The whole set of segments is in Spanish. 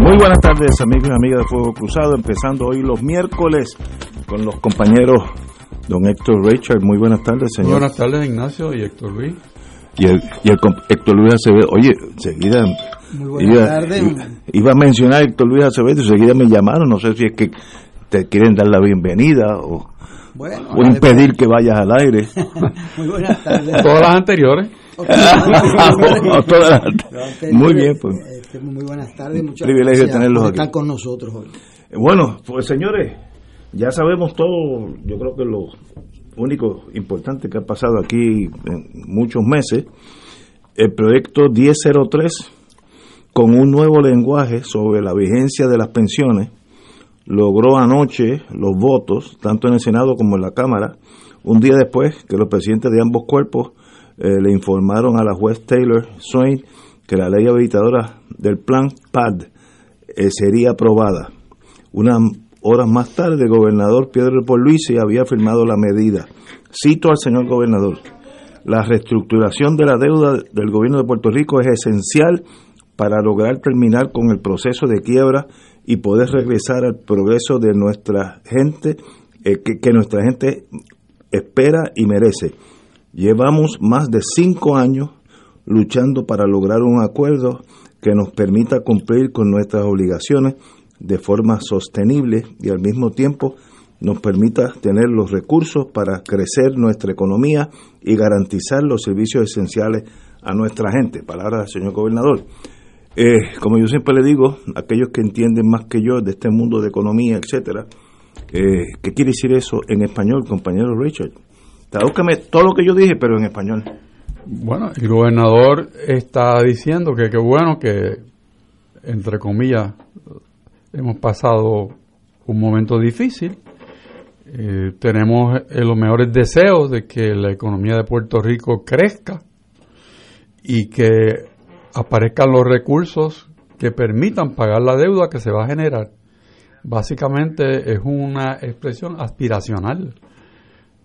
Muy buenas tardes amigos y amigas de Fuego Cruzado, empezando hoy los miércoles con los compañeros don Héctor Richard. Muy buenas tardes, señor. Buenas tardes, Ignacio y Héctor Luis. Y el, y el Héctor Luis Acevedo. Oye, enseguida iba, iba, a mencionar a Héctor Luis Acevedo y enseguida me llamaron. No sé si es que te quieren dar la bienvenida o, o impedir que vayas al aire. Muy buenas tardes. Todas las anteriores. Muy bien, pues. Este, muy buenas tardes. Muchas privilegio tenerlos aquí. Estar con nosotros hoy. Bueno, pues señores, ya sabemos todo. Yo creo que lo único importante que ha pasado aquí en muchos meses, el proyecto 1003, con un nuevo lenguaje sobre la vigencia de las pensiones, logró anoche los votos, tanto en el Senado como en la Cámara, un día después que los presidentes de ambos cuerpos eh, le informaron a la juez Taylor Swain que la ley habilitadora del plan PAD eh, sería aprobada. Unas horas más tarde, el gobernador Pedro Luis había firmado la medida. Cito al señor gobernador. La reestructuración de la deuda del gobierno de Puerto Rico es esencial para lograr terminar con el proceso de quiebra y poder regresar al progreso de nuestra gente, eh, que nuestra gente espera y merece. Llevamos más de cinco años luchando para lograr un acuerdo que nos permita cumplir con nuestras obligaciones de forma sostenible y al mismo tiempo nos permita tener los recursos para crecer nuestra economía y garantizar los servicios esenciales a nuestra gente. Palabra del señor gobernador. Eh, como yo siempre le digo, aquellos que entienden más que yo de este mundo de economía, etcétera, eh, ¿qué quiere decir eso en español, compañero Richard? Tradúzcame todo lo que yo dije, pero en español. Bueno, el gobernador está diciendo que qué bueno que, entre comillas, hemos pasado un momento difícil. Eh, tenemos eh, los mejores deseos de que la economía de Puerto Rico crezca y que aparezcan los recursos que permitan pagar la deuda que se va a generar. Básicamente es una expresión aspiracional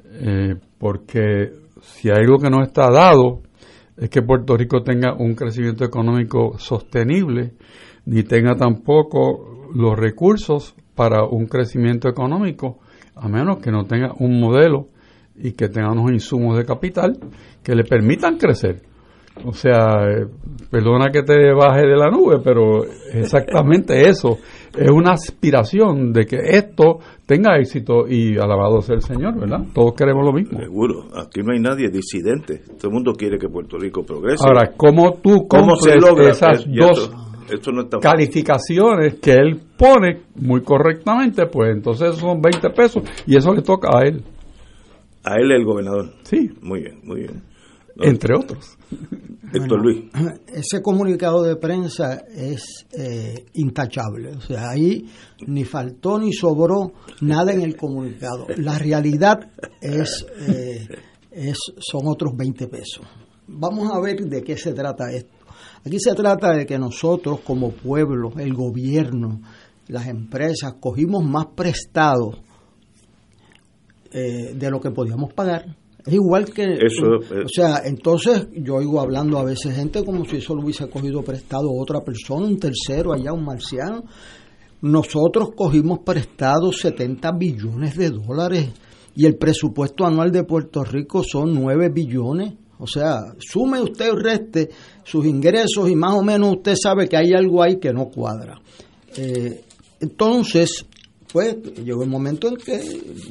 eh, porque si hay algo que no está dado es que Puerto Rico tenga un crecimiento económico sostenible, ni tenga tampoco los recursos para un crecimiento económico, a menos que no tenga un modelo y que tenga unos insumos de capital que le permitan crecer. O sea, eh, perdona que te baje de la nube, pero exactamente eso. Es una aspiración de que esto tenga éxito y alabado sea el Señor, ¿verdad? Todos queremos lo mismo. Seguro, aquí no hay nadie disidente. Todo el mundo quiere que Puerto Rico progrese. Ahora, ¿cómo tú ¿Cómo se logra esas dos calificaciones que él pone muy correctamente? Pues entonces son 20 pesos y eso le toca a él. A él el gobernador. Sí. Muy bien, muy bien entre otros. Héctor Luis. Ese comunicado de prensa es eh, intachable. O sea, ahí ni faltó ni sobró nada en el comunicado. La realidad es, eh, es son otros 20 pesos. Vamos a ver de qué se trata esto. Aquí se trata de que nosotros como pueblo, el gobierno, las empresas, cogimos más prestados eh, de lo que podíamos pagar es igual que... Eso, o sea, entonces yo oigo hablando a veces gente como si eso lo hubiese cogido prestado otra persona, un tercero allá, un marciano. Nosotros cogimos prestado 70 billones de dólares y el presupuesto anual de Puerto Rico son 9 billones. O sea, sume usted o reste sus ingresos y más o menos usted sabe que hay algo ahí que no cuadra. Eh, entonces, pues llegó el momento en que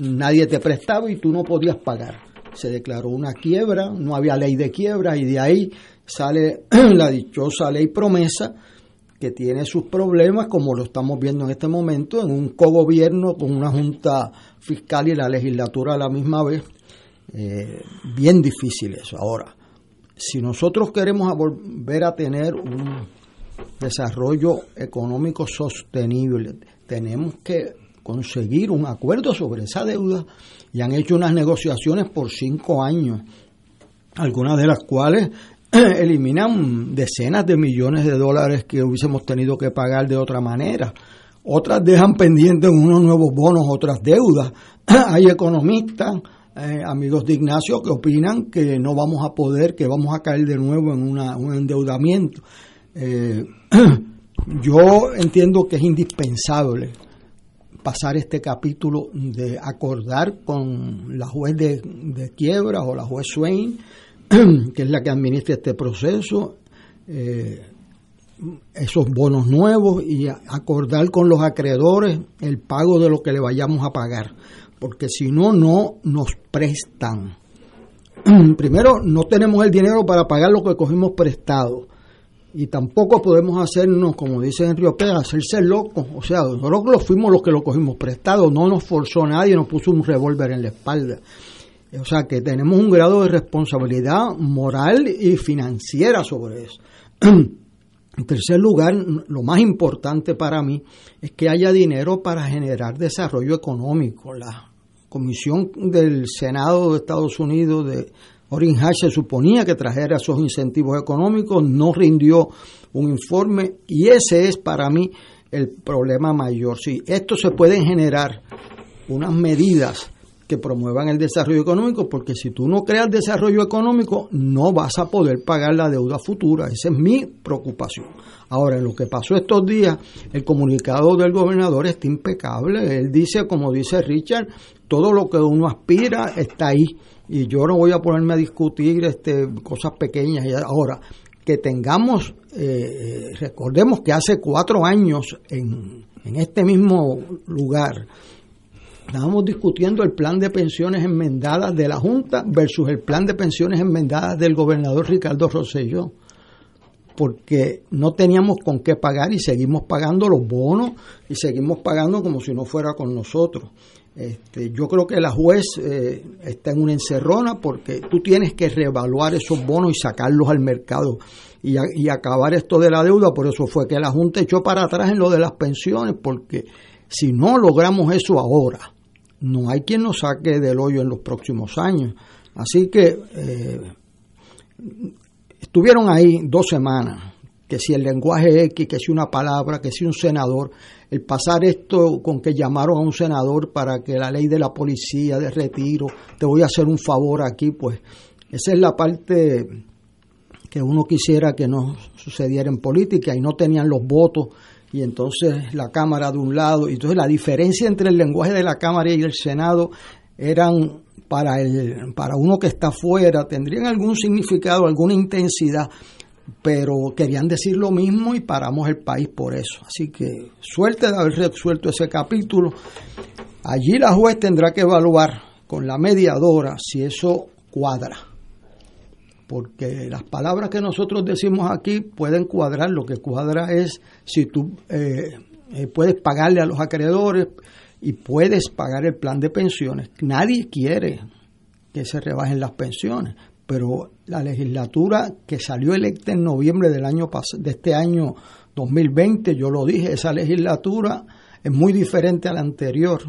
nadie te prestaba y tú no podías pagar. Se declaró una quiebra, no había ley de quiebra y de ahí sale la dichosa ley promesa que tiene sus problemas, como lo estamos viendo en este momento, en un cogobierno con una junta fiscal y la legislatura a la misma vez, eh, bien difícil eso. Ahora, si nosotros queremos volver a tener un desarrollo económico sostenible, tenemos que conseguir un acuerdo sobre esa deuda y han hecho unas negociaciones por cinco años, algunas de las cuales eliminan decenas de millones de dólares que hubiésemos tenido que pagar de otra manera. Otras dejan pendientes unos nuevos bonos, otras deudas. Hay economistas, eh, amigos de Ignacio, que opinan que no vamos a poder, que vamos a caer de nuevo en un endeudamiento. Eh, yo entiendo que es indispensable pasar este capítulo de acordar con la juez de, de quiebras o la juez Swain que es la que administra este proceso, eh, esos bonos nuevos y acordar con los acreedores el pago de lo que le vayamos a pagar, porque si no, no nos prestan. Primero, no tenemos el dinero para pagar lo que cogimos prestado y tampoco podemos hacernos, como dice en Río Pérez, hacerse locos. O sea, nosotros fuimos los que lo cogimos prestado, no nos forzó nadie, nos puso un revólver en la espalda. O sea que tenemos un grado de responsabilidad moral y financiera sobre eso. En tercer lugar, lo más importante para mí es que haya dinero para generar desarrollo económico. La Comisión del Senado de Estados Unidos de Orrin Hatch se suponía que trajera esos incentivos económicos, no rindió un informe y ese es para mí el problema mayor. Si esto se pueden generar unas medidas que promuevan el desarrollo económico, porque si tú no creas desarrollo económico, no vas a poder pagar la deuda futura. Esa es mi preocupación. Ahora, en lo que pasó estos días, el comunicado del gobernador está impecable. Él dice, como dice Richard, todo lo que uno aspira está ahí. Y yo no voy a ponerme a discutir este, cosas pequeñas. Ahora, que tengamos, eh, recordemos que hace cuatro años en, en este mismo lugar, Estábamos discutiendo el plan de pensiones enmendadas de la Junta versus el plan de pensiones enmendadas del gobernador Ricardo Rosselló, porque no teníamos con qué pagar y seguimos pagando los bonos y seguimos pagando como si no fuera con nosotros. Este, yo creo que la juez eh, está en una encerrona porque tú tienes que reevaluar esos bonos y sacarlos al mercado y, acabar esto de la deuda. Por eso fue que la Junta echó para atrás en lo de las pensiones, porque si no logramos eso ahora, no hay quien nos saque del hoyo en los próximos años. Así que eh, estuvieron ahí dos semanas, que si el lenguaje X, que si una palabra, que si un senador, el pasar esto con que llamaron a un senador para que la ley de la policía, de retiro, te voy a hacer un favor aquí, pues esa es la parte que uno quisiera que no sucediera en política y no tenían los votos y entonces la Cámara de un lado, y entonces la diferencia entre el lenguaje de la Cámara y el Senado eran para, el, para uno que está afuera, tendrían algún significado, alguna intensidad, pero querían decir lo mismo y paramos el país por eso. Así que suerte de haber resuelto ese capítulo. Allí la juez tendrá que evaluar con la mediadora si eso cuadra porque las palabras que nosotros decimos aquí pueden cuadrar, lo que cuadra es si tú eh, eh, puedes pagarle a los acreedores y puedes pagar el plan de pensiones. Nadie quiere que se rebajen las pensiones, pero la legislatura que salió electa en noviembre del año de este año 2020, yo lo dije, esa legislatura es muy diferente a la anterior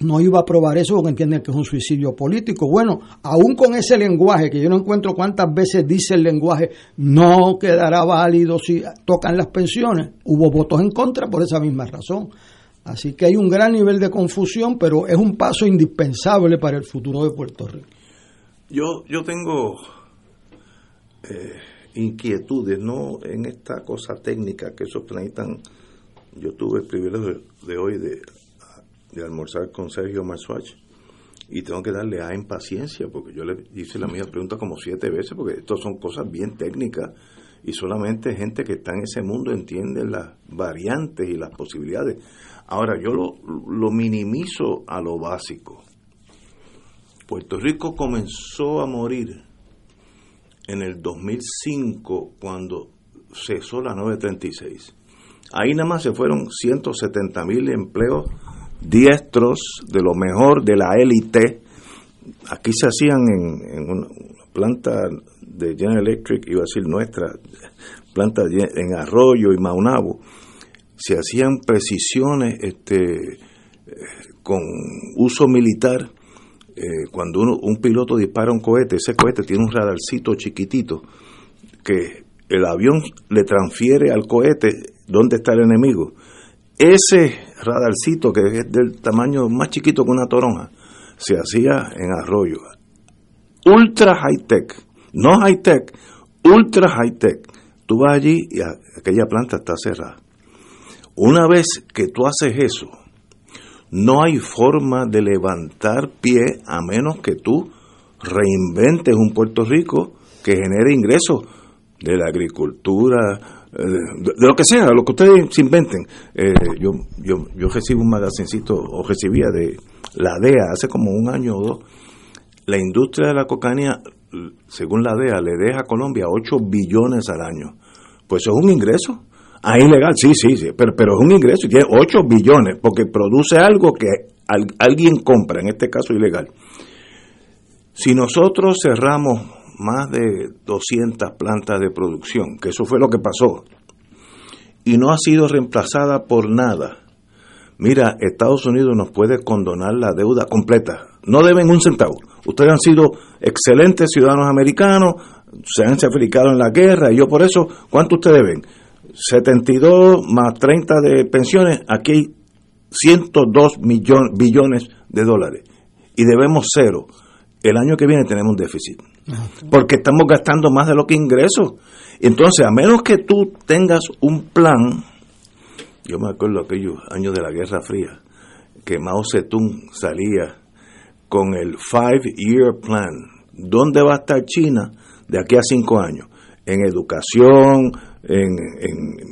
no iba a aprobar eso porque entienden que es un suicidio político. Bueno, aún con ese lenguaje, que yo no encuentro cuántas veces dice el lenguaje, no quedará válido si tocan las pensiones, hubo votos en contra por esa misma razón. Así que hay un gran nivel de confusión, pero es un paso indispensable para el futuro de Puerto Rico. Yo, yo tengo eh, inquietudes, no en esta cosa técnica que esos planetan. Yo tuve el privilegio de hoy de almorzar con Sergio Marzuach y tengo que darle a impaciencia porque yo le hice la misma pregunta como siete veces porque esto son cosas bien técnicas y solamente gente que está en ese mundo entiende las variantes y las posibilidades. Ahora, yo lo, lo minimizo a lo básico. Puerto Rico comenzó a morir en el 2005 cuando cesó la 936. Ahí nada más se fueron 170 mil empleos diestros de lo mejor de la élite. Aquí se hacían en, una planta de General Electric, iba a decir nuestra, planta en Arroyo y Maunabo, se hacían precisiones este, con uso militar. Eh, cuando uno, un piloto dispara un cohete, ese cohete tiene un radarcito chiquitito que el avión le transfiere al cohete dónde está el enemigo. Ese radarcito, que es del tamaño más chiquito que una toronja, se hacía en arroyo. Ultra high tech, no high tech, ultra high tech. Tú vas allí y aquella planta está cerrada. Una vez que tú haces eso, no hay forma de levantar pie a menos que tú reinventes un Puerto Rico que genere ingresos de la agricultura, eh, de, lo que sea, lo que ustedes se inventen. Eh, yo, yo, yo recibo un magazincito, o recibía de la DEA hace como un año o dos. La industria de la cocaína, según la DEA, le deja a Colombia 8 billones al año. Pues eso es un ingreso. Ah, ilegal, sí, sí, sí, pero, pero es un ingreso y tiene 8 billones porque produce algo que alguien compra, en este caso ilegal. Si nosotros cerramos más de 200 plantas de producción, que eso fue lo que pasó, y no ha sido reemplazada por nada. Mira, Estados Unidos nos puede condonar la deuda completa. No deben un centavo. Ustedes han sido excelentes ciudadanos americanos, se han sacrificado en la guerra, y yo por eso, ¿cuánto ustedes deben? 72 más 30 de pensiones, aquí hay 102 millones, billones de dólares. Y debemos cero. El año que viene tenemos un déficit porque estamos gastando más de lo que ingreso. Entonces, a menos que tú tengas un plan, yo me acuerdo aquellos años de la Guerra Fría, que Mao Zedong salía con el Five Year Plan. ¿Dónde va a estar China de aquí a cinco años? En educación, en,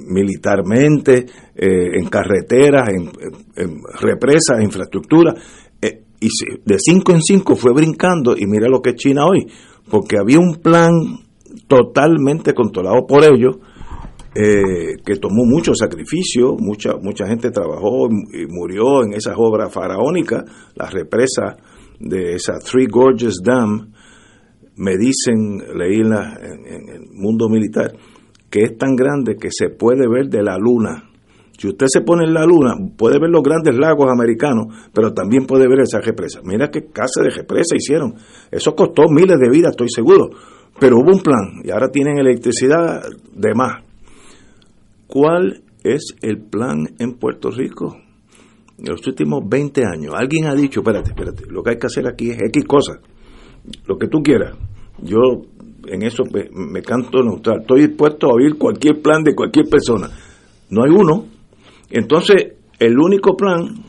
militarmente, eh, en carreteras, en, en represas, infraestructura. Eh, y de cinco en cinco fue brincando y mira lo que es China hoy porque había un plan totalmente controlado por ellos, eh, que tomó mucho sacrificio, mucha, mucha gente trabajó y murió en esas obras faraónicas, las represas de esa Three Gorges Dam, me dicen, leí en, en el mundo militar, que es tan grande que se puede ver de la luna si usted se pone en la luna, puede ver los grandes lagos americanos, pero también puede ver esa represa. Mira qué casa de represa hicieron. Eso costó miles de vidas, estoy seguro. Pero hubo un plan y ahora tienen electricidad de más. ¿Cuál es el plan en Puerto Rico? En los últimos 20 años, alguien ha dicho, espérate, espérate, lo que hay que hacer aquí es X cosas, lo que tú quieras. Yo en eso me, canto neutral, estoy dispuesto a oír cualquier plan de cualquier persona. No hay uno, entonces, el único plan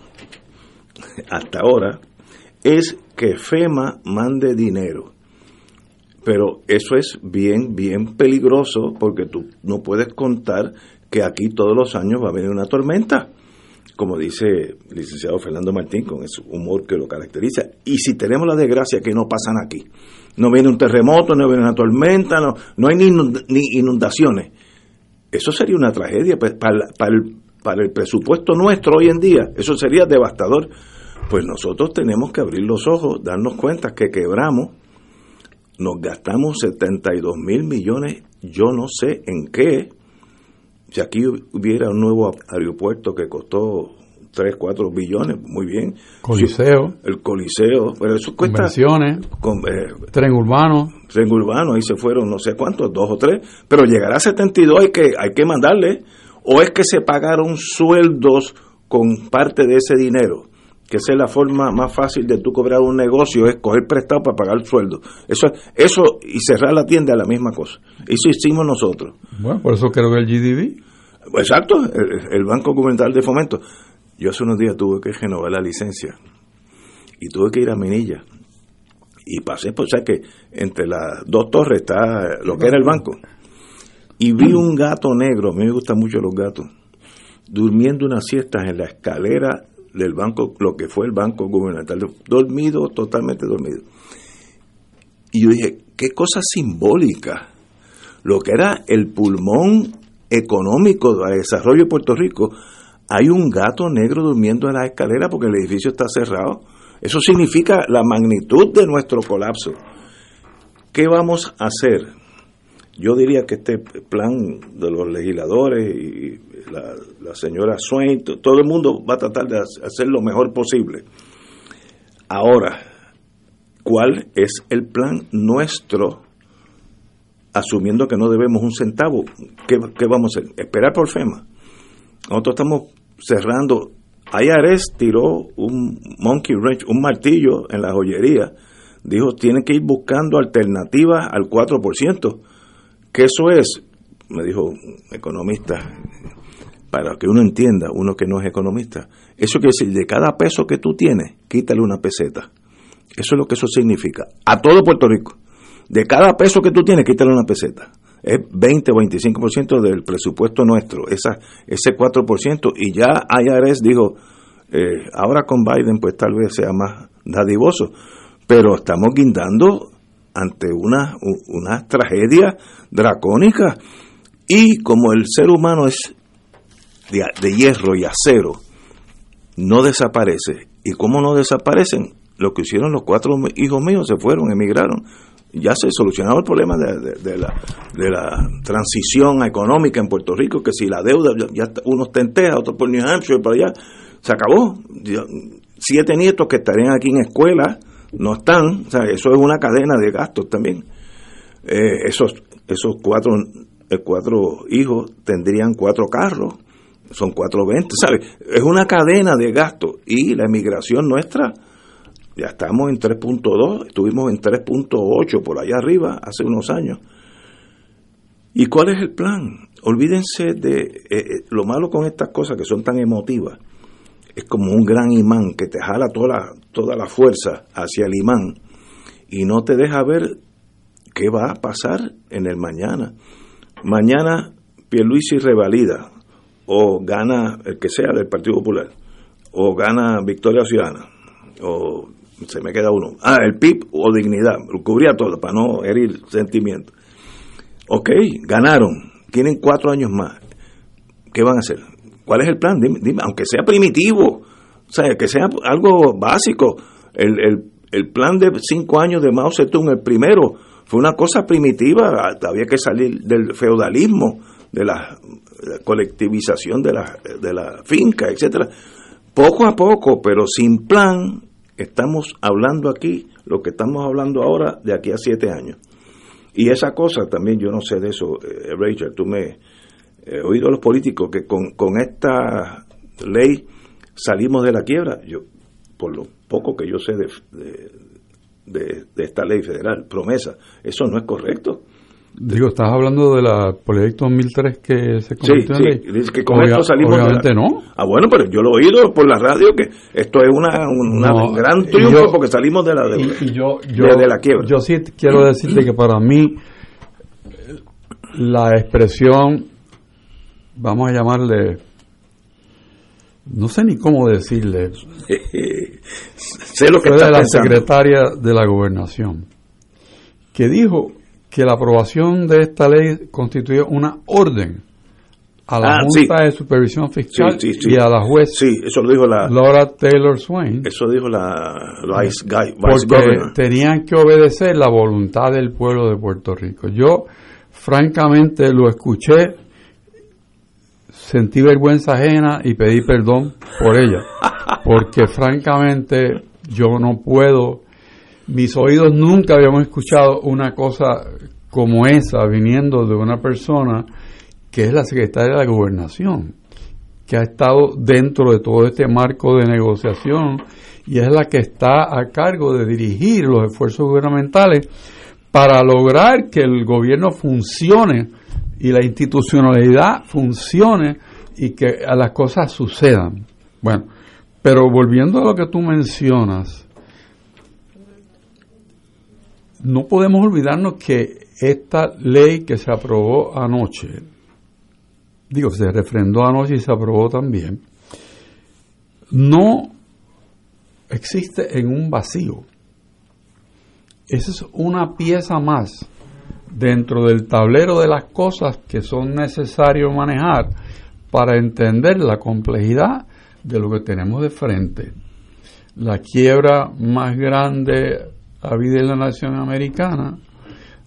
hasta ahora es que FEMA mande dinero. Pero eso es bien, bien peligroso porque tú no puedes contar que aquí todos los años va a venir una tormenta, como dice el licenciado Fernando Martín, con ese humor que lo caracteriza. Y si tenemos la desgracia que no pasan aquí, no viene un terremoto, no viene una tormenta, no, no hay ni inundaciones, eso sería una tragedia pues, para, el para el presupuesto nuestro hoy en día, eso sería devastador. Pues nosotros tenemos que abrir los ojos, darnos cuenta que quebramos, nos gastamos 72 mil millones, yo no sé en qué. Si aquí hubiera un nuevo aeropuerto que costó 3, 4 billones, muy bien. Coliseo. El Coliseo, pero eso cuesta... Con, eh, tren urbano. Tren urbano, ahí se fueron no sé cuántos, dos o tres, pero llegará a 72 hay que, hay que mandarle o es que se pagaron sueldos con parte de ese dinero, que esa es la forma más fácil de tú cobrar un negocio, es coger prestado para pagar el sueldo. Eso, eso y cerrar la tienda es la misma cosa. Eso hicimos nosotros. Bueno, por eso creo que el GDB. Exacto, el, Banco Gubernamental de Fomento. Yo hace unos días tuve que renovar la licencia y tuve que ir a Minilla. Y pasé, pues, o sea que entre las dos torres está lo que era el banco. Y vi un gato negro, a mí me gustan mucho los gatos, durmiendo unas siestas en la escalera del banco, lo que fue el banco gubernamental, dormido, totalmente dormido. Y yo dije, qué cosa simbólica. Lo que era el pulmón económico del desarrollo de Puerto Rico, hay un gato negro durmiendo en la escalera porque el edificio está cerrado. Eso significa la magnitud de nuestro colapso. ¿Qué vamos a hacer? Yo diría que este plan de los legisladores y la, señora Swain, todo el mundo va a tratar de hacer lo mejor posible. Ahora, ¿cuál es el plan nuestro asumiendo que no debemos un centavo? ¿Qué, vamos a hacer? Esperar por FEMA. Nosotros estamos cerrando. IRS tiró un monkey wrench, un martillo en la joyería. Dijo, tienen que ir buscando alternativas al 4%. ¿Qué eso es? Me dijo un economista para que uno entienda, uno que no es economista, eso quiere decir, de cada peso que tú tienes, quítale una peseta. Eso es lo que eso significa. A todo Puerto Rico. De cada peso que tú tienes, quítale una peseta. Es 20 o 25% del presupuesto nuestro, esa, ese 4%. Y ya IRS dijo, eh, ahora con Biden pues tal vez sea más dadivoso. Pero estamos guindando ante una, tragedia dracónica. Y como el ser humano es de, hierro y acero no desaparece. ¿Y cómo no desaparecen? Lo que hicieron los cuatro hijos míos, se fueron, emigraron. Ya se solucionaba el problema de, la, de la transición económica en Puerto Rico, que si la deuda, ya uno está en otro por New Hampshire, para allá, se acabó. Siete nietos que estarían aquí en escuela no están, o sea, eso es una cadena de gastos también. Eh, esos, esos cuatro, eh, cuatro hijos tendrían cuatro carros son 420, ¿sabes? Es una cadena de gastos y la emigración nuestra, ya estamos en 3.2, estuvimos en 3.8 por allá arriba hace unos años. ¿Y cuál es el plan? Olvídense de eh, eh, lo malo con estas cosas que son tan emotivas. Es como un gran imán que te jala toda la, toda la fuerza hacia el imán y no te deja ver qué va a pasar en el mañana. Mañana Pierluisi revalida, o gana el que sea del Partido Popular, o gana Victoria Ciudadana, o se me queda uno. Ah, el PIB o Dignidad, lo cubría todo para no herir sentimientos. Ok, ganaron, tienen cuatro años más. ¿Qué van a hacer? ¿Cuál es el plan? Dime, aunque sea primitivo, o sea, que sea algo básico. El, el, el plan de cinco años de Mao Zedong, el primero, fue una cosa primitiva, había que salir del feudalismo, de la colectivización de la, de la finca, etcétera. Poco a poco, pero sin plan, estamos hablando aquí lo que estamos hablando ahora de aquí a siete años. Y esa cosa también, yo no sé de eso, eh, Rachel, tú me he oído a los políticos que con, con esta ley salimos de la quiebra. Yo, por lo poco que yo sé de, de esta ley federal, promesa, eso no es correcto. Digo, estás hablando del proyecto 2003 que se convirtió sí, en ley. Sí, que con esto salimos obviamente no. Ah, bueno, pero yo lo he oído por la radio que esto es una, un gran triunfo porque salimos de la deuda, y, yo, de, la quiebra. Yo sí quiero decirte que para mí la expresión, vamos a llamarle, no sé ni cómo decirle, sé lo que fue de la secretaria de la gobernación, que dijo que la aprobación de esta ley constituye una orden a la ah, Junta de Supervisión Fiscal y a la juez sí, eso lo dijo la, Laura Taylor Swain. Eso dijo la, Vice, porque tenían que obedecer la voluntad del pueblo de Puerto Rico. Yo, francamente, lo escuché, sentí vergüenza ajena y pedí perdón por ella. Porque, francamente, yo no puedo mis oídos nunca habían escuchado una cosa como esa viniendo de una persona que es la secretaria de la gobernación, que ha estado dentro de todo este marco de negociación y es la que está a cargo de dirigir los esfuerzos gubernamentales para lograr que el gobierno funcione y la institucionalidad funcione y que las cosas sucedan. Bueno, pero volviendo a lo que tú mencionas, no podemos olvidarnos que esta ley que se aprobó anoche, digo, se refrendó anoche y se aprobó también, no existe en un vacío. Esa es una pieza más dentro del tablero de las cosas que son necesarios manejar para entender la complejidad de lo que tenemos de frente. La quiebra más grande habida en la nación americana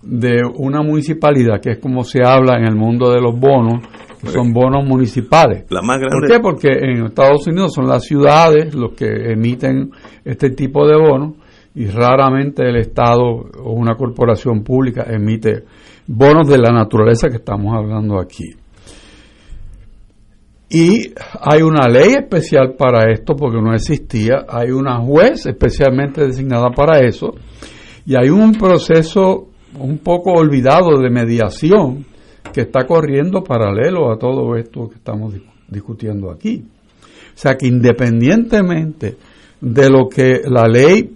de una municipalidad, que es como se habla en el mundo de los bonos, que son bonos municipales. La más grande. ¿Por qué? Porque en Estados Unidos son las ciudades los que emiten este tipo de bonos y raramente el Estado o una corporación pública emite bonos de la naturaleza que estamos hablando aquí. Y hay una ley especial para esto porque no existía, hay una juez especialmente designada para eso y hay un proceso un poco olvidado de mediación que está corriendo paralelo a todo esto que estamos discutiendo aquí. O sea que independientemente de lo que la ley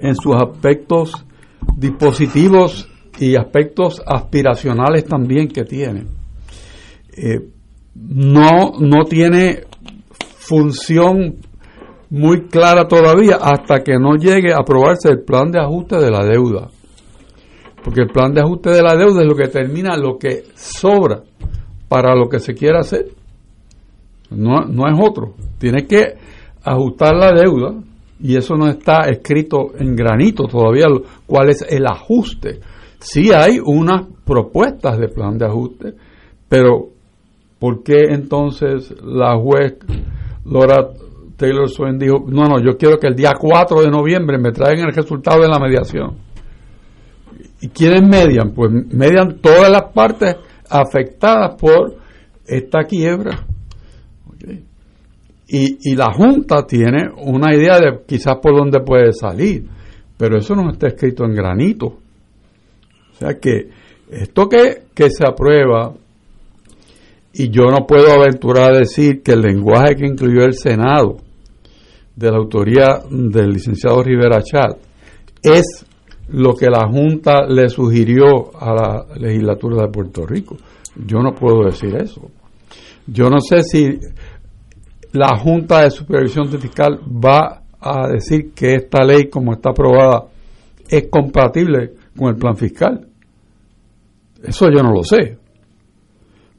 en sus aspectos dispositivos y aspectos aspiracionales también que tiene, eh, no, no tiene función muy clara todavía hasta que no llegue a aprobarse el plan de ajuste de la deuda. Porque el plan de ajuste de la deuda es lo que determina lo que sobra para lo que se quiera hacer. No, no es otro. Tiene que ajustar la deuda y eso no está escrito en granito todavía cuál es el ajuste. Sí hay unas propuestas de plan de ajuste, pero ¿Por qué entonces la juez Laura Taylor Swain dijo, no, no, yo quiero que el día 4 de noviembre me traigan el resultado de la mediación? ¿Y quiénes median? Pues median todas las partes afectadas por esta quiebra. Y, y, la Junta tiene una idea de quizás por dónde puede salir, pero eso no está escrito en granito. O sea que esto que, que se aprueba y yo no puedo aventurar a decir que el lenguaje que incluyó el Senado de la autoría del licenciado Rivera Chat es lo que la Junta le sugirió a la legislatura de Puerto Rico. Yo no puedo decir eso. Yo no sé si la Junta de Supervisión Fiscal va a decir que esta ley, como está aprobada, es compatible con el plan fiscal. Eso yo no lo sé.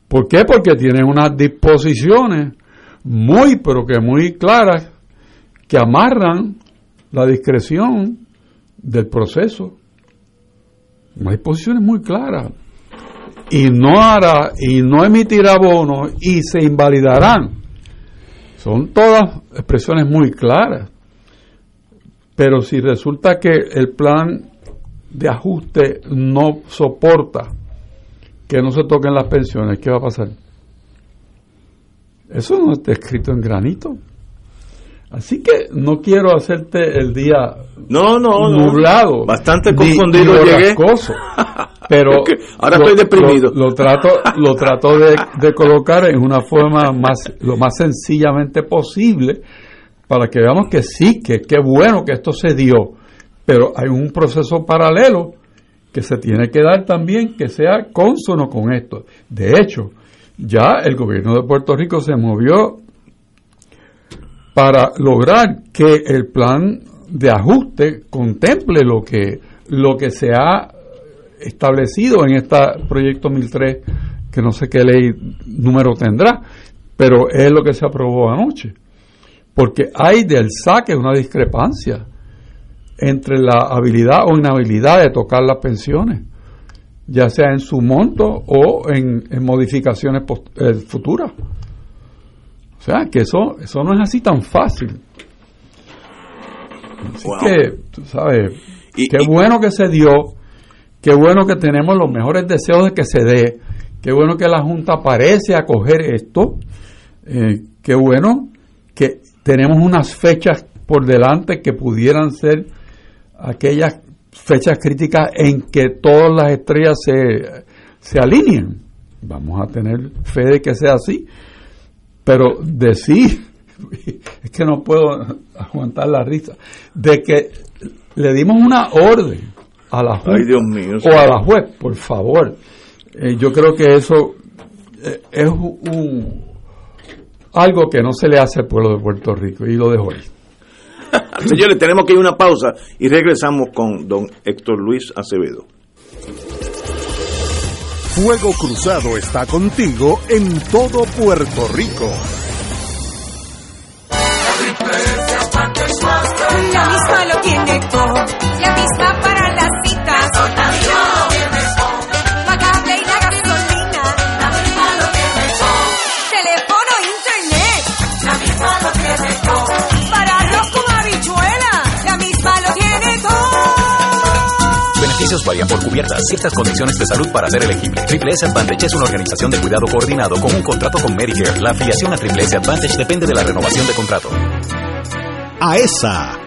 ¿Por qué? Porque tiene unas disposiciones muy, pero que muy claras que amarran la discreción del proceso. Unas disposiciones muy claras. Y no hará, y no emitirá bonos y se invalidarán. Son todas expresiones muy claras. Pero si resulta que el plan de ajuste no soporta que no se toquen las pensiones, ¿qué va a pasar? Eso no está escrito en granito. Así que no quiero hacerte el día no, no, nublado. Bastante confundido llegué. pero ahora estoy deprimido. Lo, trato, lo trato de, de, colocar en una forma más, lo más sencillamente posible para que veamos que sí, que qué bueno que esto se dio, pero hay un proceso paralelo que se tiene que dar también que sea consono con esto. De hecho, ya el gobierno de Puerto Rico se movió para lograr que el plan de ajuste contemple lo que, lo que se ha establecido en este proyecto 1003, que no sé qué ley número tendrá, pero es lo que se aprobó anoche. Porque hay del saque una discrepancia entre la habilidad o inhabilidad de tocar las pensiones, ya sea en su monto o en, modificaciones eh, futuras. O sea, que eso, eso no es así tan fácil. Así que, tú sabes, qué bueno que se dio, qué bueno que tenemos los mejores deseos de que se dé, qué bueno que la Junta parece acoger esto, eh, qué bueno que tenemos unas fechas por delante que pudieran ser aquellas fechas críticas en que todas las estrellas se, se alineen. Vamos a tener fe de que sea así. Pero decir, es que no puedo aguantar la risa, de que le dimos una orden a la Ay, Dios mío. o a la juez, por favor. Eh, yo creo que eso eh, es un, algo que no se le hace al pueblo de Puerto Rico y lo dejo ahí. Señores, tenemos que ir a una pausa y regresamos con don Héctor Luis Acevedo. Fuego Cruzado está contigo en todo Puerto Rico. Varían por cubiertas. Ciertas condiciones de salud para ser elegible. Triple S Advantage es una organización de cuidado coordinado con un contrato con Medicare. La afiliación a Triple S Advantage depende de la renovación de contrato. AESA,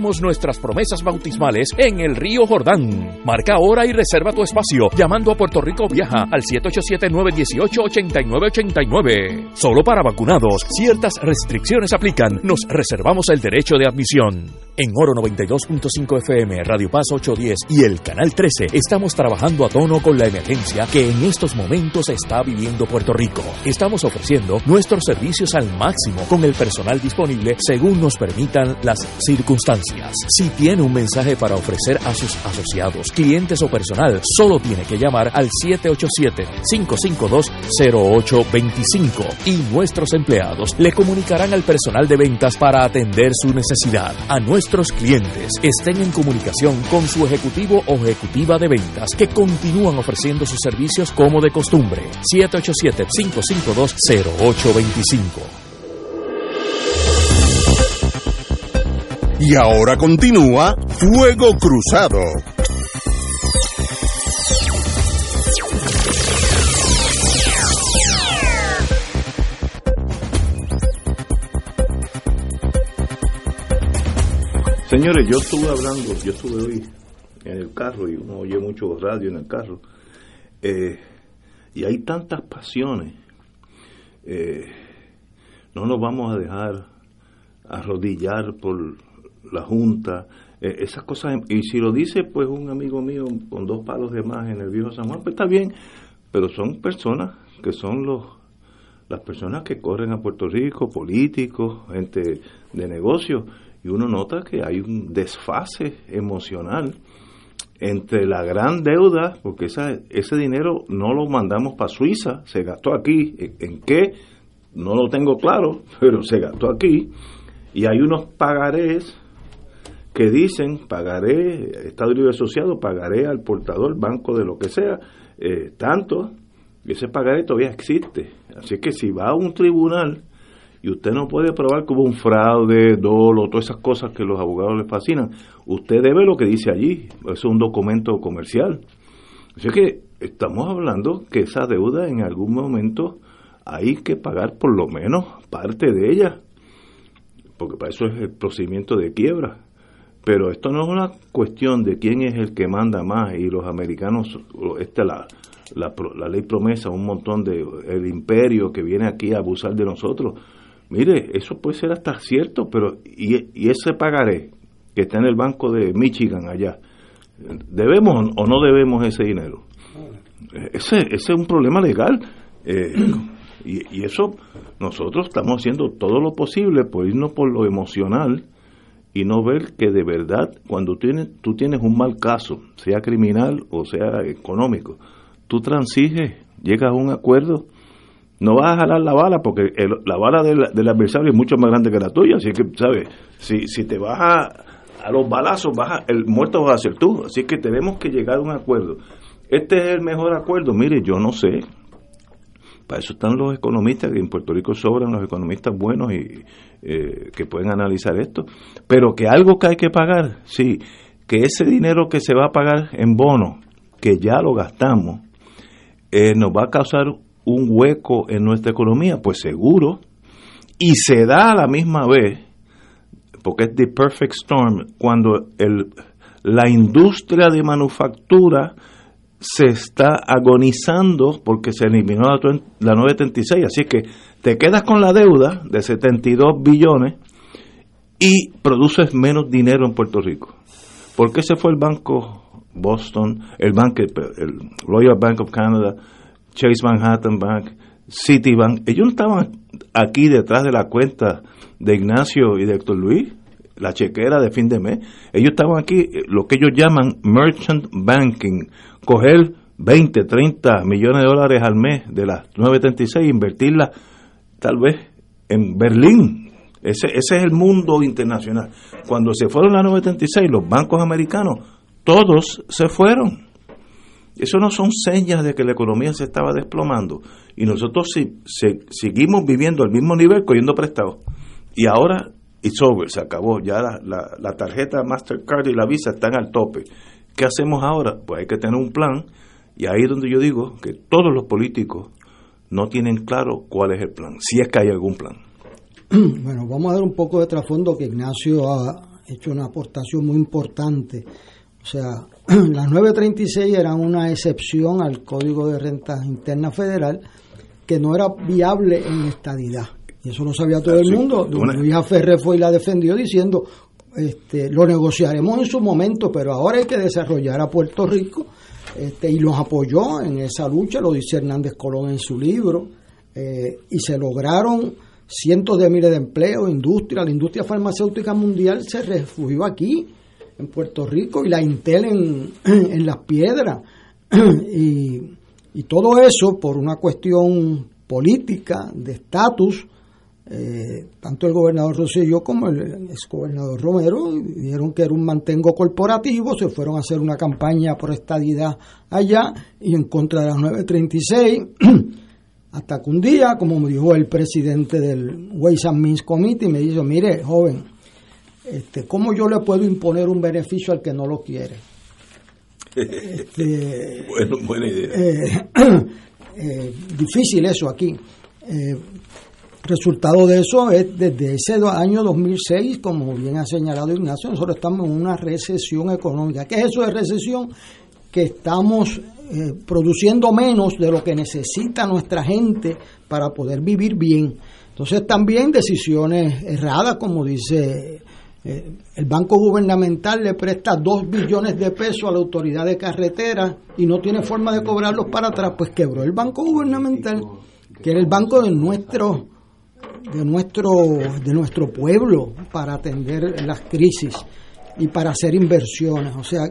nuestras promesas bautismales en el río Jordán. Marca ahora y reserva tu espacio llamando a Puerto Rico Viaja al 787-918-8989. Solo para vacunados, ciertas restricciones aplican. Nos reservamos el derecho de admisión. En Oro 92.5 FM, Radio Paz 810 y el Canal 13 estamos trabajando a tono con la emergencia que en estos momentos está viviendo Puerto Rico. Estamos ofreciendo nuestros servicios al máximo con el personal disponible según nos permitan las circunstancias. Si tiene un mensaje para ofrecer a sus asociados, clientes o personal, solo tiene que llamar al 787-552-0825 y nuestros empleados le comunicarán al personal de ventas para atender su necesidad. A nuestros clientes estén en comunicación con su ejecutivo o ejecutiva de ventas que continúan ofreciendo sus servicios como de costumbre. 787-552-0825. Y ahora continúa Fuego Cruzado. Señores, yo estuve hablando, yo estuve hoy en el carro y uno oye mucho radio en el carro, eh, y hay tantas pasiones. Eh, no nos vamos a dejar arrodillar por la Junta, eh, esas cosas, y si lo dice pues un amigo mío con dos palos de más en el viejo San Juan, pues está bien, pero son personas que son los las personas que corren a Puerto Rico, políticos, gente de negocios, y uno nota que hay un desfase emocional entre la gran deuda, porque esa, ese dinero no lo mandamos para Suiza, se gastó aquí, ¿en, en qué? No lo tengo claro, pero se gastó aquí, y hay unos pagarés que dicen, pagaré, Estado Libre Asociado, pagaré al portador, banco de lo que sea, eh, tanto, y ese pagaré todavía existe. Así que si va a un tribunal y usted no puede probar como un fraude, dolo, todas esas cosas que los abogados les fascinan, usted debe lo que dice allí, es un documento comercial. Así que estamos hablando que esa deuda en algún momento hay que pagar por lo menos parte de ella, porque para eso es el procedimiento de quiebra. Pero esto no es una cuestión de quién es el que manda más y los americanos, esta la, la, la ley promesa, un montón de el imperio que viene aquí a abusar de nosotros. Mire, eso puede ser hasta cierto, pero ¿y, y ese pagaré que está en el banco de Michigan allá? ¿Debemos o no debemos ese dinero? Ese, ese es un problema legal. eh, y, y eso nosotros estamos haciendo todo lo posible por irnos por lo emocional y no ver que de verdad cuando tienes, tú tienes un mal caso, sea criminal o sea económico, tú transiges, llegas a un acuerdo, no vas a jalar la bala porque el- la bala del, del adversario es mucho más grande que la tuya, así que, ¿sabes? Si, si te vas a, los balazos, vas a- el muerto vas a ser tú, así que tenemos que llegar a un acuerdo. Este es el mejor acuerdo, mire, yo no sé, para eso están los economistas, que en Puerto Rico sobran los economistas buenos y eh, que pueden analizar esto. Pero que algo que hay que pagar, sí, que ese dinero que se va a pagar en bono, que ya lo gastamos, eh, nos va a causar un hueco en nuestra economía, pues seguro. Y se da a la misma vez, porque es the perfect storm, cuando la industria de manufactura se está agonizando porque se eliminó la, la 936. Así que te quedas con la deuda de 72 billones y produces menos dinero en Puerto Rico. ¿Por qué se fue el banco Boston, el, banco, el Royal Bank of Canada, Chase Manhattan Bank, Citibank? Ellos no estaban aquí detrás de la cuenta de Ignacio y de Héctor Luis, la chequera de fin de mes. Ellos estaban aquí, eh, lo que ellos llaman merchant banking, coger 20, 30 millones de dólares al mes de las 936 e invertirlas tal vez en Berlín. Ese, ese es el mundo internacional. Cuando se fueron las 936, los bancos americanos, todos se fueron. Eso no son señas de que la economía se estaba desplomando. Y nosotros si, se- seguimos viviendo al mismo nivel, cogiendo prestados. Y ahora, it's over, se acabó. Ya la, la, la tarjeta Mastercard y la Visa están al tope. ¿Qué hacemos ahora? Pues hay que tener un plan. Y ahí es donde yo digo que todos los políticos no tienen claro cuál es el plan, si es que hay algún plan. Bueno, vamos a dar un poco de trasfondo que Ignacio ha hecho una aportación muy importante. O sea, las 936 eran una excepción al Código de Rentas Interna Federal que no era viable en estadidad. Y eso lo sabía todo el mundo. Luis Ferrer fue y la defendió diciendo, este, lo negociaremos en su momento, pero ahora hay que desarrollar a Puerto Rico. Este, y los apoyó en esa lucha, lo dice Hernández Colón en su libro, eh, y se lograron cientos de miles de empleos, industria, la industria farmacéutica mundial se refugió aquí, en Puerto Rico, y la Intel en, en las piedras, y, y todo eso por una cuestión política, de estatus, eh, tanto el gobernador Rosselló como el exgobernador Romero dijeron que era un mantengo corporativo, se fueron a hacer una campaña por estadidad allá y en contra de las 936, hasta que un día, como me dijo el presidente del Ways and Means Committee, me dijo, mire, joven, este, ¿cómo yo le puedo imponer un beneficio al que no lo quiere? Este, Bueno, buena idea. eh, eh, difícil eso aquí. Resultado de eso es desde ese año 2006, como bien ha señalado Ignacio, nosotros estamos en una recesión económica. ¿Qué es eso de recesión? Que estamos eh, produciendo menos de lo que necesita nuestra gente para poder vivir bien. Entonces también decisiones erradas, como dice eh, el Banco Gubernamental le presta 2 billones de pesos a la autoridad de carretera y no tiene forma de cobrarlos para atrás, pues quebró el Banco Gubernamental, que era el banco de nuestro de nuestro de nuestro pueblo para atender las crisis y para hacer inversiones, o sea,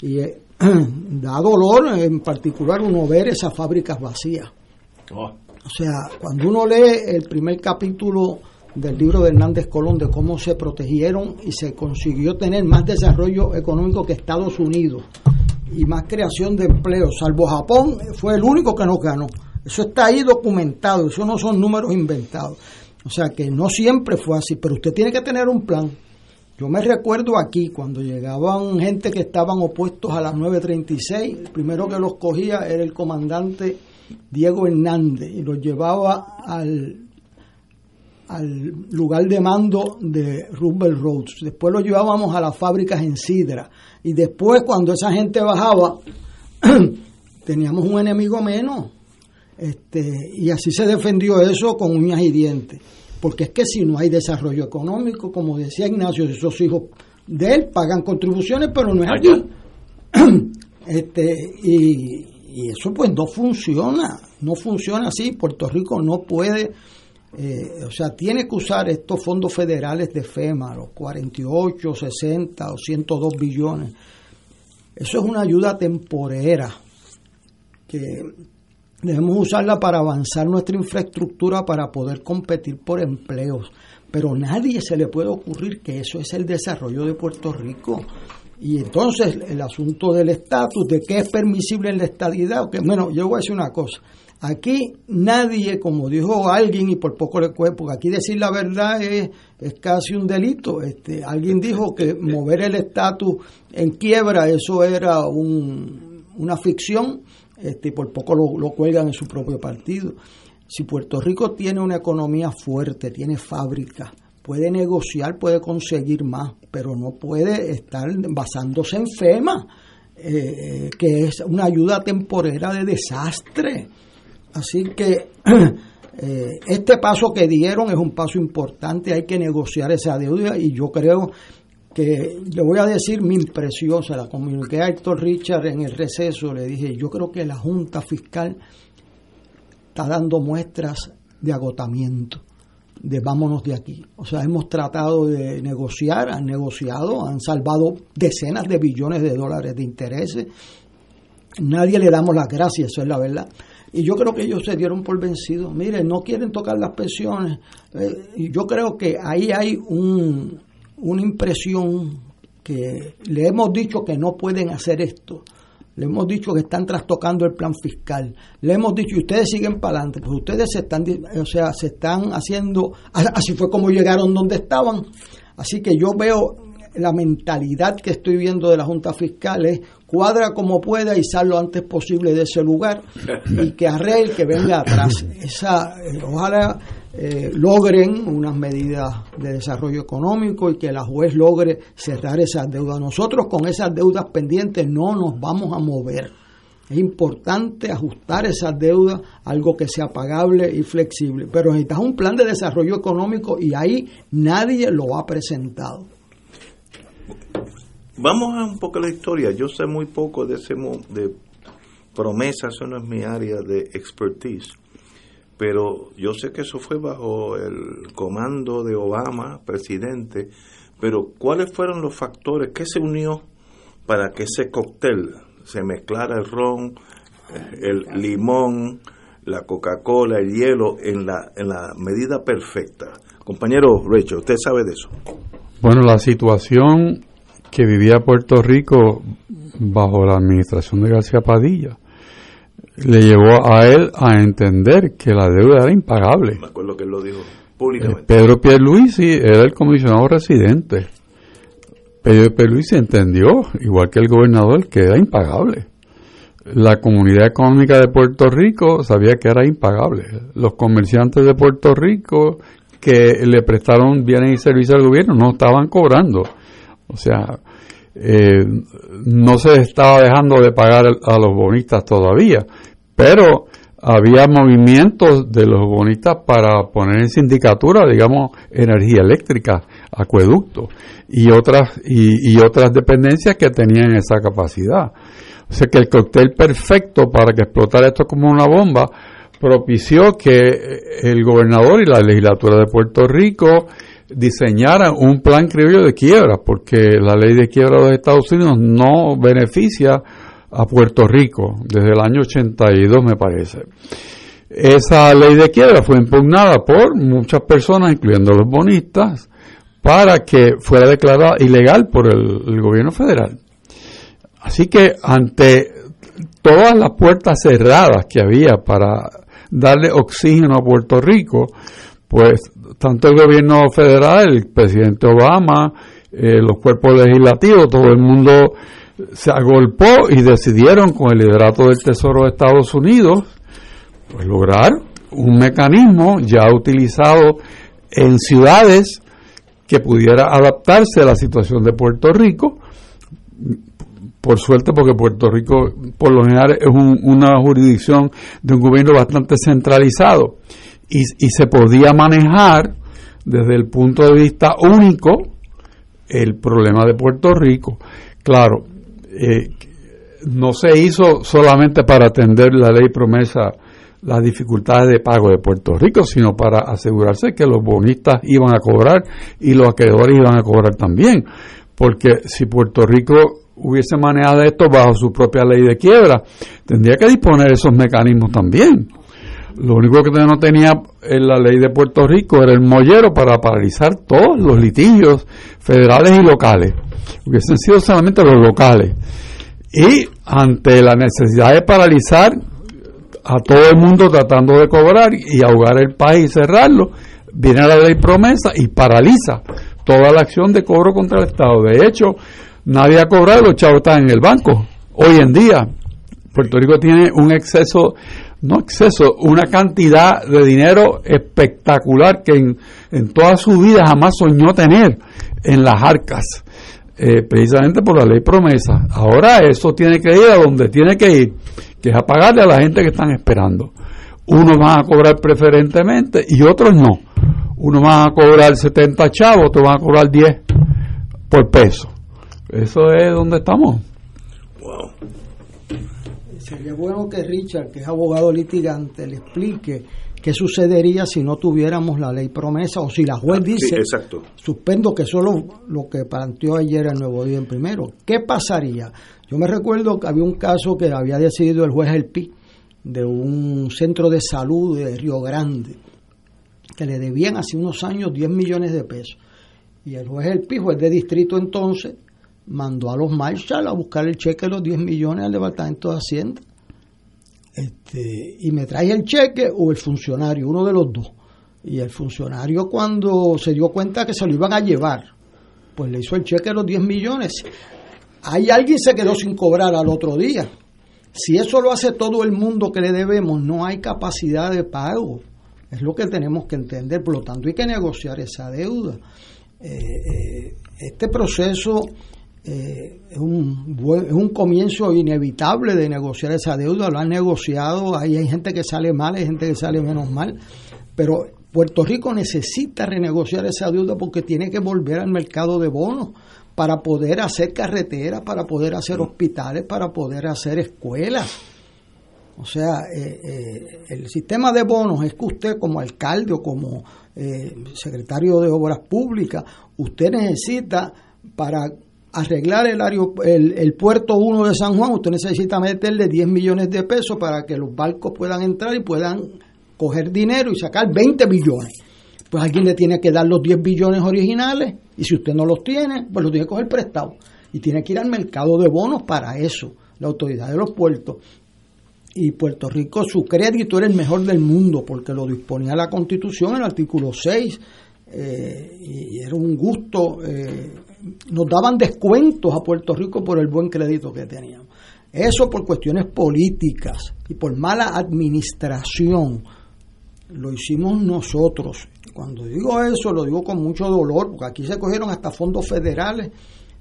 y eh, da dolor en particular uno ver esas fábricas vacías. Oh, O sea, cuando uno lee el primer capítulo del libro de Hernández Colón de cómo se protegieron y se consiguió tener más desarrollo económico que Estados Unidos y más creación de empleo, salvo Japón, fue el único que nos ganó. Eso está ahí documentado, eso no son números inventados. O sea que no siempre fue así, pero usted tiene que tener un plan. Yo me recuerdo aquí, cuando llegaban gente que estaban opuestos a las 936, el primero que los cogía era el comandante Diego Hernández y los llevaba al, al lugar de mando de Roosevelt Roads. Después los llevábamos a las fábricas en Sidra. Y después, cuando esa gente bajaba, teníamos un enemigo menos. Este, y así se defendió eso con uñas y dientes. porque es que si no hay desarrollo económico, como decía Ignacio, esos hijos de él pagan contribuciones, pero no es aquí. Este, y, y eso pues no funciona, no funciona así. Puerto Rico no puede, eh, o sea, tiene que usar estos fondos federales de FEMA, los 48, 60 o 102 billones. Eso es una ayuda temporera que debemos usarla para avanzar nuestra infraestructura para poder competir por empleos. Pero nadie se le puede ocurrir que eso es el desarrollo de Puerto Rico. Y entonces el asunto del estatus, de qué es permisible en la estadidad, que, bueno, yo voy a decir una cosa, aquí nadie, como dijo alguien, y por poco le cuento, porque aquí decir la verdad es, es casi un delito, este, alguien dijo que mover el estatus en quiebra, eso era un, una ficción, este, por poco lo, lo cuelgan en su propio partido. Si Puerto Rico tiene una economía fuerte, tiene fábricas, puede negociar, puede conseguir más, pero no puede estar basándose en FEMA, eh, que es una ayuda temporera de desastre. Así que eh, este paso que dieron es un paso importante, hay que negociar esa deuda y yo creo que le voy a decir mi impresión, la comuniqué a Héctor Richard en el receso, le dije, yo creo que la Junta Fiscal está dando muestras de agotamiento de vámonos de aquí. O sea, hemos tratado de negociar, han negociado, han salvado decenas de billones de dólares de intereses. Nadie le damos las gracias, eso es la verdad. Y yo creo que ellos se dieron por vencidos. Miren, no quieren tocar las pensiones. Eh, yo creo que ahí hay un, una impresión que le hemos dicho que no pueden hacer esto. Le hemos dicho que están trastocando el plan fiscal. Le hemos dicho, y ustedes siguen para adelante, pues ustedes se están, o sea, se están haciendo, así fue como llegaron donde estaban. Así que yo veo la mentalidad que estoy viendo de la Junta Fiscal es cuadra como pueda y sal lo antes posible de ese lugar y que arregle que venga atrás. Esa, eh, ojalá eh, logren unas medidas de desarrollo económico y que la juez logre cerrar esas deudas. Nosotros con esas deudas pendientes no nos vamos a mover. Es importante ajustar esas deudas algo que sea pagable y flexible. Pero necesitas un plan de desarrollo económico y ahí nadie lo ha presentado. Vamos a un poco la historia. Yo sé muy poco de ese de promesas, eso no es mi área de expertise. Pero yo sé que eso fue bajo el comando de Obama, presidente. Pero ¿cuáles fueron los factores? ¿Qué se unió para que ese cóctel se mezclara el ron, el limón, la Coca-Cola, el hielo en la, en la medida perfecta? Compañero Rachel, usted sabe de eso. Bueno, la situación que vivía Puerto Rico bajo la administración de García Padilla le llevó a él a entender que la deuda era impagable. Me acuerdo que él lo dijo Eh, públicamente. Pedro Pierluisi era el comisionado residente. Pedro Pierluisi entendió, igual que el gobernador, que era impagable. La comunidad económica de Puerto Rico sabía que era impagable. Los comerciantes de Puerto Rico que le prestaron bienes y servicios al gobierno no estaban cobrando. O sea, eh, no se estaba dejando de pagar a los bonistas todavía, pero había movimientos de los bonistas para poner en sindicatura, digamos, energía eléctrica, acueducto y otras y, y otras dependencias que tenían esa capacidad. O sea que el cóctel perfecto para que explotara esto como una bomba propició que el gobernador y la legislatura de Puerto Rico diseñaran un plan criollo de quiebra, porque la ley de quiebra de los Estados Unidos no beneficia a Puerto Rico desde el año 82 me parece. Esa ley de quiebra fue impugnada por muchas personas, incluyendo los bonistas, para que fuera declarada ilegal por el, el gobierno federal. Así que ante todas las puertas cerradas que había para darle oxígeno a Puerto Rico, pues tanto el gobierno federal, el presidente Obama, eh, los cuerpos legislativos, todo el mundo se agolpó y decidieron con el liderato del Tesoro de Estados Unidos pues lograr un mecanismo ya utilizado en ciudades que pudiera adaptarse a la situación de Puerto Rico. Por suerte porque Puerto Rico por lo general es un- una jurisdicción de un gobierno bastante centralizado y, y se podía manejar desde el punto de vista único el problema de Puerto Rico. Claro, eh, no se hizo solamente para atender la ley promesa las dificultades de pago de Puerto Rico, sino para asegurarse que los bonistas iban a cobrar y los acreedores iban a cobrar también. Porque si Puerto Rico hubiese manejado esto bajo su propia ley de quiebra, tendría que disponer esos mecanismos también. Lo único que no tenía en la ley de Puerto Rico era el mollero para paralizar todos los litigios federales y locales. Hubiesen sido solamente los locales. Y ante la necesidad de paralizar a todo el mundo tratando de cobrar y ahogar el país y cerrarlo, viene la ley promesa y paraliza toda la acción de cobro contra el Estado. De hecho, nadie ha cobrado, los chavos están en el banco. Hoy en día, Puerto Rico tiene un exceso, no exceso, una cantidad de dinero espectacular que en, en toda su vida jamás soñó tener en las arcas. Eh, precisamente por la ley promesa. Ahora eso tiene que ir a donde tiene que ir, que es a pagarle a la gente que están esperando. Unos van a cobrar preferentemente y otros no. Unos van a cobrar 70 chavos, otros van a cobrar 10 por peso. Eso es donde estamos. Sería bueno que Richard, que es abogado litigante, le explique qué sucedería si no tuviéramos la ley promesa o si la juez dice, Sí, exacto. suspendo que solo lo que planteó ayer el Nuevo Día en primero. ¿Qué pasaría? Yo me recuerdo que había un caso que había decidido el juez El Pi de un centro de salud de Río Grande que le debían hace unos años 10 millones de pesos. Y el juez El Pi, juez de distrito entonces, mandó a los Marshall a buscar el cheque de los 10 millones al Departamento de Hacienda. Este, y me trae el cheque o el funcionario, uno de los dos. Y el funcionario cuando se dio cuenta que se lo iban a llevar, pues le hizo el cheque de los 10 millones. Hay alguien se quedó sin cobrar al otro día. Si eso lo hace todo el mundo que le debemos, no hay capacidad de pago. Es lo que tenemos que entender. Por lo tanto, hay que negociar esa deuda. Eh, eh, este proceso eh, es, un buen- un comienzo inevitable de negociar esa deuda. Lo han negociado. Ahí hay gente que sale mal, hay gente que sale menos mal. Pero Puerto Rico necesita renegociar esa deuda porque tiene que volver al mercado de bonos para poder hacer carreteras, para poder hacer hospitales, para poder hacer escuelas. O sea, eh, eh, el sistema de bonos es que usted como alcalde o como eh, secretario de Obras Públicas, usted necesita para arreglar el, el, el puerto 1 de San Juan, usted necesita meterle 10 millones de pesos para que los barcos puedan entrar y puedan coger dinero y sacar 20 billones. Pues alguien le tiene que dar los 10 billones originales y si usted no los tiene, pues los tiene que coger prestado. Y tiene que ir al mercado de bonos para eso, la autoridad de los puertos y Puerto Rico su crédito era el mejor del mundo porque lo disponía la constitución en el artículo 6 eh, y era un gusto eh, nos daban descuentos a Puerto Rico por el buen crédito que teníamos eso por cuestiones políticas y por mala administración lo hicimos nosotros cuando digo eso lo digo con mucho dolor porque aquí se cogieron hasta fondos federales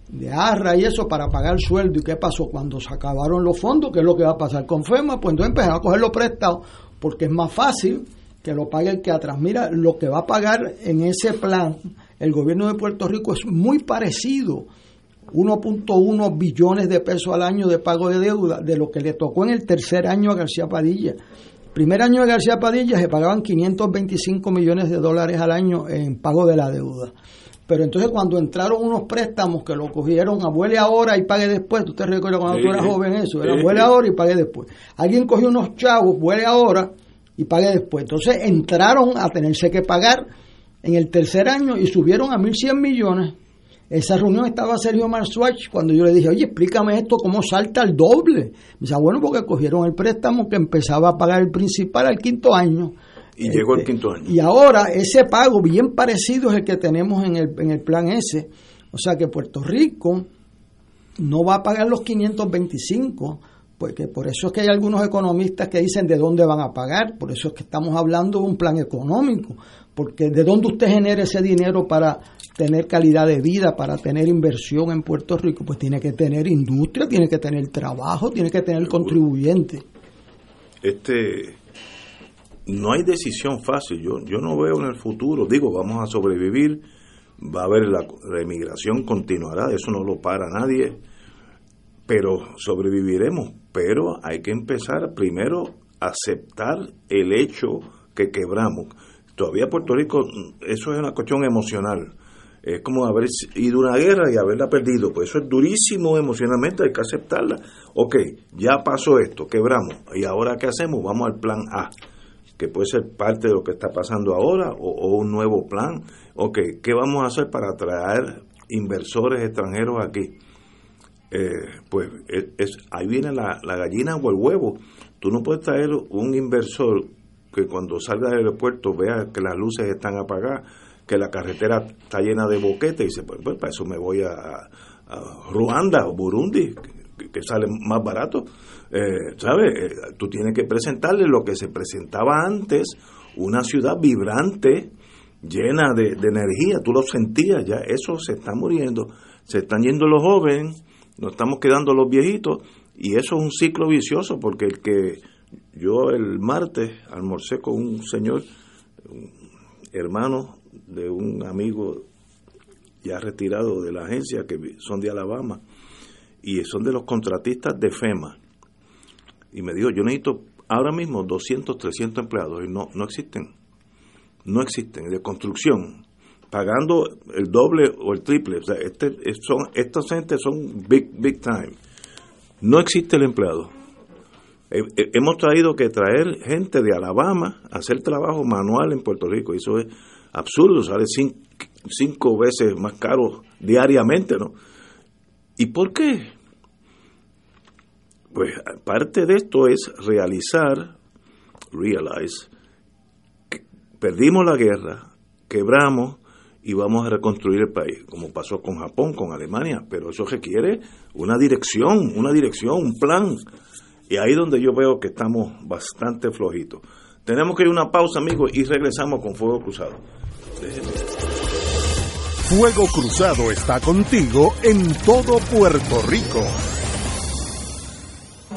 de ARRA y eso para pagar sueldo. ¿Y qué pasó? Cuando se acabaron los fondos, ¿qué es lo que va a pasar con FEMA? Pues entonces empezaron a coger los prestados porque es más fácil que lo pague el que atrás. Mira, lo que va a pagar en ese plan el gobierno de Puerto Rico es muy parecido. 1.1 billones de pesos al año de pago de deuda de lo que le tocó en el tercer año a García Padilla. Primer año de García Padilla se pagaban 525 millones de dólares al año en pago de la deuda. Pero entonces cuando entraron unos préstamos que lo cogieron, abuele ahora y pague después, usted recuerda cuando Sí. tú eras joven eso, era Sí. abuele ahora y pague después. Alguien cogió unos chavos, vuele ahora y pague después. Entonces entraron a tenerse que pagar en el tercer año y subieron a 1.100 millones. Esa reunión estaba Sergio Marzuach cuando yo le dije, oye, explícame esto, cómo salta al doble. Me dice, "Ah, bueno, porque cogieron el préstamo que empezaba a pagar el principal al quinto año. Y llegó el Este, quinto año. Y ahora ese pago bien parecido es el que tenemos en el, en el plan S. O sea que Puerto Rico no va a pagar los 525, porque por eso es que hay algunos economistas que dicen de dónde van a pagar, por eso es que estamos hablando de un plan económico, porque de dónde usted genera ese dinero para tener calidad de vida, para tener inversión en Puerto Rico, pues tiene que tener industria, tiene que tener trabajo, tiene que tener contribuyentes. Este no hay decisión fácil. Yo, yo no veo en el futuro, digo, vamos a sobrevivir, va a haber la, la emigración continuará, eso no lo para nadie, pero sobreviviremos. Pero hay que empezar primero a aceptar el hecho que quebramos. Todavía Puerto Rico, eso es una cuestión emocional. Es como haber ido a una guerra y haberla perdido. Pues eso es durísimo emocionalmente, hay que aceptarla. Ok, ya pasó esto, quebramos. ¿Y ahora qué hacemos? Vamos al plan A que puede ser parte de lo que está pasando ahora o, un nuevo plan. Ok, ¿qué vamos a hacer para atraer inversores extranjeros aquí? Eh, pues es, ahí viene la, la, gallina o el huevo. Tú no puedes traer un inversor que cuando salga del aeropuerto vea que las luces están apagadas, que la carretera está llena de boquetes y dice, pues, pues para eso me voy a, Ruanda o Burundi, que, sale más barato. Eh, ¿Sabes? Eh, tú tienes que presentarle lo que se presentaba antes, una ciudad vibrante, llena de, energía, tú lo sentías, ya eso se está muriendo, se están yendo los jóvenes, nos estamos quedando los viejitos, y eso es un ciclo vicioso, porque el que yo el martes almorcé con un señor, hermano de un amigo ya retirado de la agencia, que son de Alabama, y son de los contratistas de FEMA. Y me dijo, yo necesito ahora mismo 200, 300 empleados y no, no existen. No existen, de construcción, pagando el doble o el triple. O sea, este, son, estos gente son big, big time. No existe el empleado. Hemos traído que traer gente de Alabama a hacer trabajo manual en Puerto Rico. Eso es absurdo, sale cinco, cinco veces más caro diariamente, ¿no? ¿Y por qué? Pues parte de esto es realizar, realize, que perdimos la guerra, quebramos y vamos a reconstruir el país, como pasó con Japón, con Alemania, pero eso requiere una dirección, una dirección, un plan. Y ahí donde yo veo que estamos bastante flojitos. Tenemos que ir a una pausa, amigos, y regresamos con Fuego Cruzado. Fuego Cruzado está contigo en todo Puerto Rico.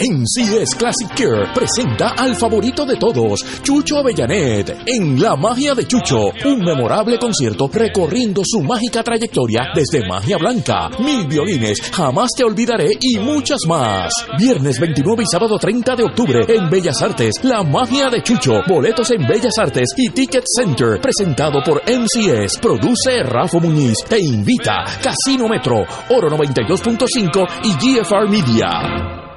NCS Classic Care presenta al favorito de todos, Chucho Avellanet, en La Magia de Chucho, un memorable concierto recorriendo su mágica trayectoria desde Magia Blanca, Mil Violines, Jamás Te Olvidaré y muchas más. Viernes 29 y sábado 30 de octubre en Bellas Artes, La Magia de Chucho, boletos en Bellas Artes y Ticket Center, presentado por NCS, produce Rafa Muñiz, te invita Casino Metro, Oro 92.5 y GFR Media.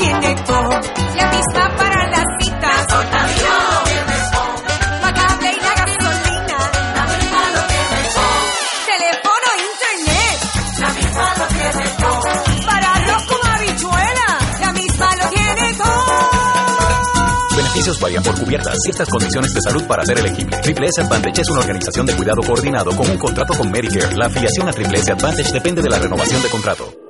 Tiene todo. La misma para las citas. La. Beneficios varían por cubiertas. Ciertas condiciones de salud para ser elegible. Triple S Advantage es una organización de cuidado coordinado con un contrato con Medicare. La afiliación a Triple S Advantage depende de la renovación de contrato.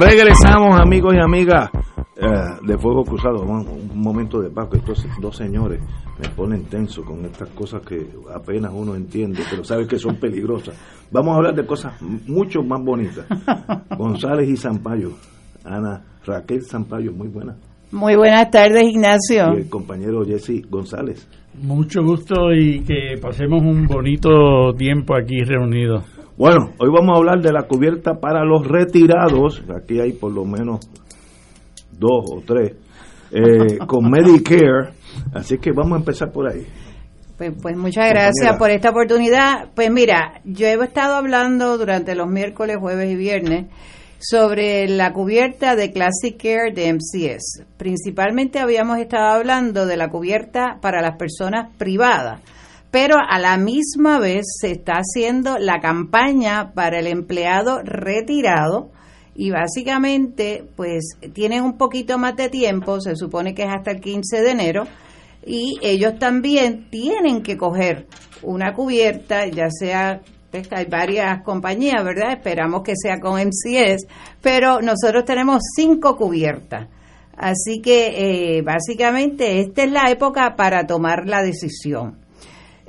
Regresamos, amigos y amigas eh, de Fuego Cruzado. Vamos, un momento de paz, que estos dos señores me ponen tenso con estas cosas que apenas uno entiende, pero sabe que son peligrosas. Vamos a hablar de cosas mucho más bonitas. González y Zampayo. Ana Raquel Zampayo, muy buena. Muy buenas tardes, Ignacio. Y el compañero Jesse González. Mucho gusto y que pasemos un bonito tiempo aquí reunidos. Bueno, hoy vamos a hablar de la cubierta para los retirados. Aquí hay por lo menos dos o tres eh, con Medicare. Así que vamos a empezar por ahí. Pues, pues muchas gracias por esta oportunidad. Pues mira, yo he estado hablando durante los miércoles, jueves y viernes sobre la cubierta de Classic Care de MCS. Principalmente habíamos estado hablando de la cubierta para las personas privadas, pero a la misma vez se está haciendo la campaña para el empleado retirado y básicamente pues tienen un poquito más de tiempo, se supone que es hasta el 15 de enero y ellos también tienen que coger una cubierta, ya sea pues, hay varias compañías, ¿verdad? Esperamos que sea con MCS, pero nosotros tenemos cinco cubiertas. Así que eh, básicamente esta es la época para tomar la decisión.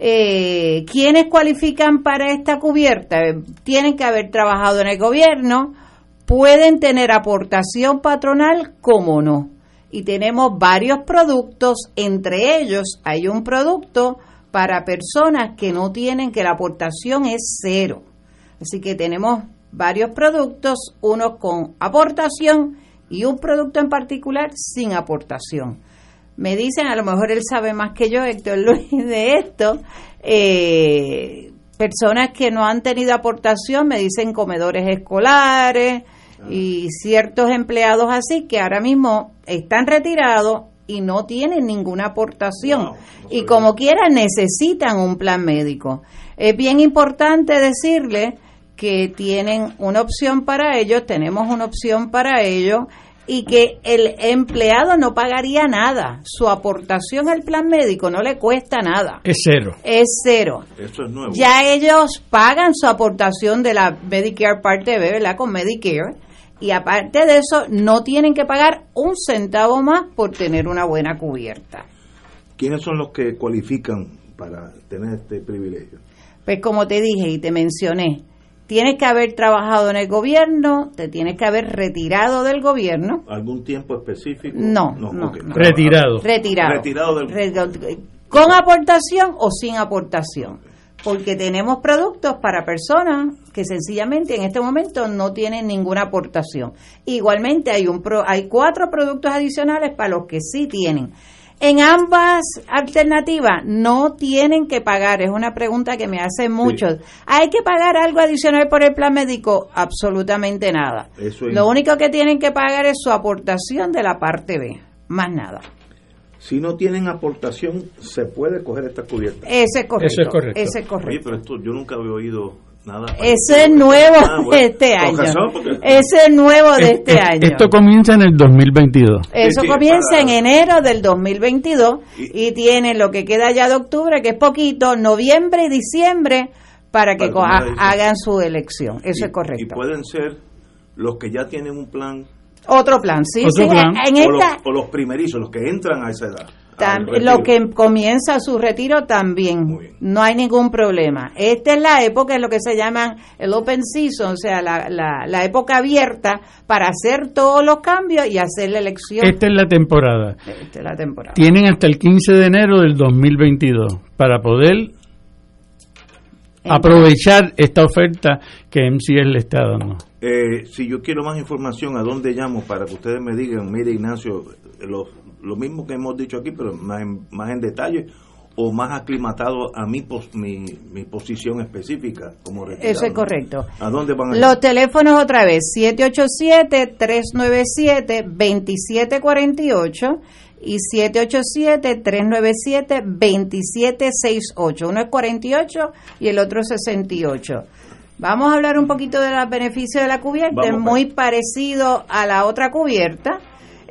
Eh, ¿Quiénes cualifican para esta cubierta? Tienen que haber trabajado en el gobierno, pueden tener aportación patronal, como no. Y tenemos varios productos, entre ellos hay un producto para personas que no tienen, que la aportación es cero. Así que tenemos varios productos, unos con aportación y un producto en particular sin aportación. Me dicen, a lo mejor él sabe más que yo, Héctor Luis, de esto, eh, personas que no han tenido aportación, me dicen comedores escolares y ciertos empleados así que ahora mismo están retirados y no tienen ninguna aportación. y como quiera necesitan un plan médico. Es bien importante decirle que tienen una opción para ellos, tenemos una opción para ellos y que el empleado no pagaría nada. Su aportación al plan médico no le cuesta nada. Es cero. Es cero. Eso es nuevo. Ya ellos pagan su aportación de la Medicare Parte B, ¿verdad? Con Medicare y aparte de eso no tienen que pagar un centavo más por tener una buena cubierta. ¿Quiénes son los que cualifican para tener este privilegio? Pues como te dije y te mencioné, tienes que haber trabajado en el gobierno, te tienes que haber retirado del gobierno. ¿Algún tiempo específico? No, no, no. Retirado. Retirado. Retirado del... ¿Con aportación o sin aportación? porque tenemos productos para personas que sencillamente en este momento no tienen ninguna aportación. Igualmente hay un hay cuatro productos adicionales para los que sí tienen. En ambas alternativas no tienen que pagar, es una pregunta que me hacen muchos. ¿Hay que pagar algo adicional por el plan médico? Absolutamente nada. Lo único que tienen que pagar es su aportación de la parte B, más nada. Si no tienen aportación, se puede coger esta cubierta. Ese es correcto. Eso es correcto. Ese es correcto. Oye, pero esto yo nunca había oído nada. Ese es nuevo Ah, bueno. de este año. porque- Ese es nuevo de Es- este es- año. Esto comienza en el 2022. Eso Sí, comienza para- en enero del 2022 y, tiene lo que queda ya de octubre, que es poquito, noviembre y diciembre, para que Para hagan su elección. Eso Y- es correcto. Y pueden ser los que ya tienen un plan, Otro plan, sí, Otro sí. plan. En o, los, esta, o los primerizos, los que entran a esa edad. Lo que comienza su retiro también, no hay ningún problema. Esta es la época, es lo que se llama el open season, o sea, la, la, la época abierta para hacer todos los cambios y hacer la elección. Esta es la temporada. Esta es la temporada. Tienen hasta el 15 de enero del 2022 para poder aprovechar esta oferta que MCS le está dando. Eh, si yo quiero más información, ¿a dónde llamo para que ustedes me digan, mire Ignacio, lo, lo mismo que hemos dicho aquí, pero más en, más en detalle o más aclimatado a mi, pos- mi, mi posición específica como retirado? Eso es correcto. ¿A dónde van a Los teléfonos otra vez, 787-397-2748 y 787-397-2768. Uno es 48 y el otro es 68. Vamos a hablar un poquito de los beneficios de la cubierta. Es muy parecido a la otra cubierta.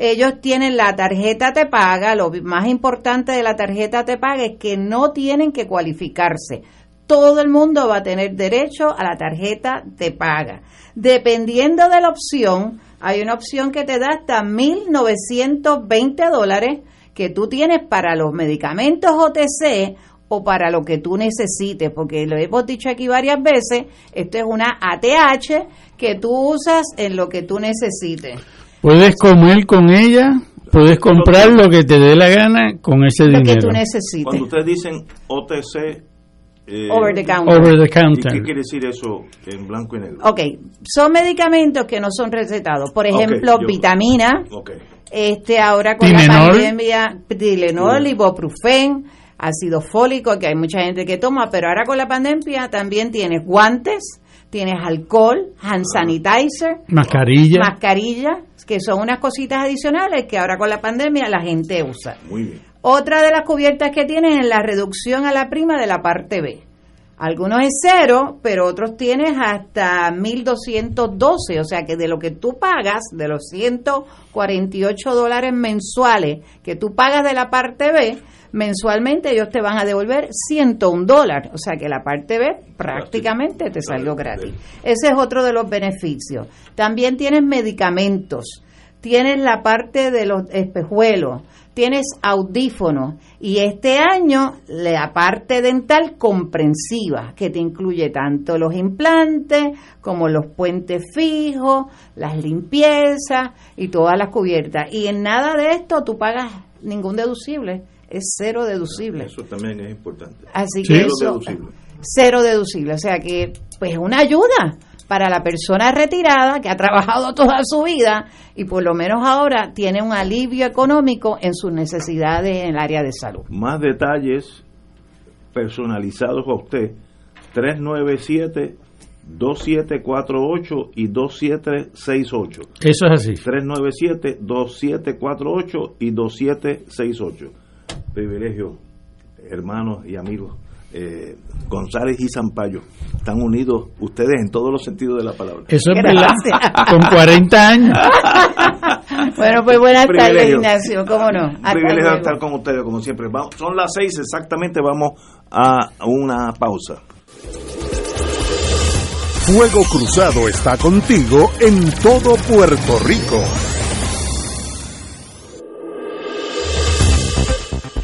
Ellos tienen la tarjeta Te Paga. Lo más importante de la tarjeta Te Paga es que no tienen que cualificarse todo el mundo va a tener derecho a la tarjeta de paga. Dependiendo de la opción, hay una opción que te da hasta 1.920 dólares que tú tienes para los medicamentos OTC o para lo que tú necesites, porque lo hemos dicho aquí varias veces, esto es una ATH que tú usas en lo que tú necesites. Puedes comer con ella, puedes comprar lo que te dé la gana con ese Lo que dinero. tú necesites. Cuando ustedes dicen OTC, Eh, over the counter. Over the ¿Y counter. qué quiere decir eso en blanco y negro? Ok, son medicamentos que no son recetados. Por ejemplo, yo- vitamina, Ok. este ahora con la pandemia, Tilenol, ibuprofen, ácido fólico, que hay mucha gente que toma, pero ahora con la pandemia también tienes guantes, tienes alcohol, hand sanitizer, Mascarilla. mascarilla, que son unas cositas adicionales que ahora con la pandemia la gente usa. Muy bien. Otra de las cubiertas que tienes es la reducción a la prima de la parte B. Algunos es cero, pero otros tienes hasta 1.212, o sea que de lo que tú pagas, de los 148 dólares mensuales que tú pagas de la parte B, mensualmente ellos te van a devolver 101 dólares, o sea que la parte B prácticamente te salió gratis. Ese es otro de los beneficios. También tienes medicamentos, tienes la parte de los espejuelos, tienes audífonos. Y este año la parte dental comprensiva que te incluye tanto los implantes como los puentes fijos, las limpiezas y todas las cubiertas. Y en nada de esto tú pagas ningún deducible, es cero deducible. Eso también es importante. Así Sí. que Cero eso, deducible. cero deducible. O sea que, pues, una ayuda para la persona retirada que ha trabajado toda su vida y por lo menos ahora tiene un alivio económico en sus necesidades en el área de salud. Más detalles personalizados a usted. 397-2748 y 2768. Eso es así. 397-2748 y 2768. Privilegio, hermanos y amigos. eh, González y Zampayo están unidos ustedes en todos los sentidos de la palabra. Eso es verdad. Con 40 años. Bueno, pues buenas tardes. Ignacio, cómo no. Un privilegio estar con ustedes, como siempre. Vamos- son las seis exactamente, vamos a una pausa. Fuego Cruzado está contigo en todo Puerto Rico.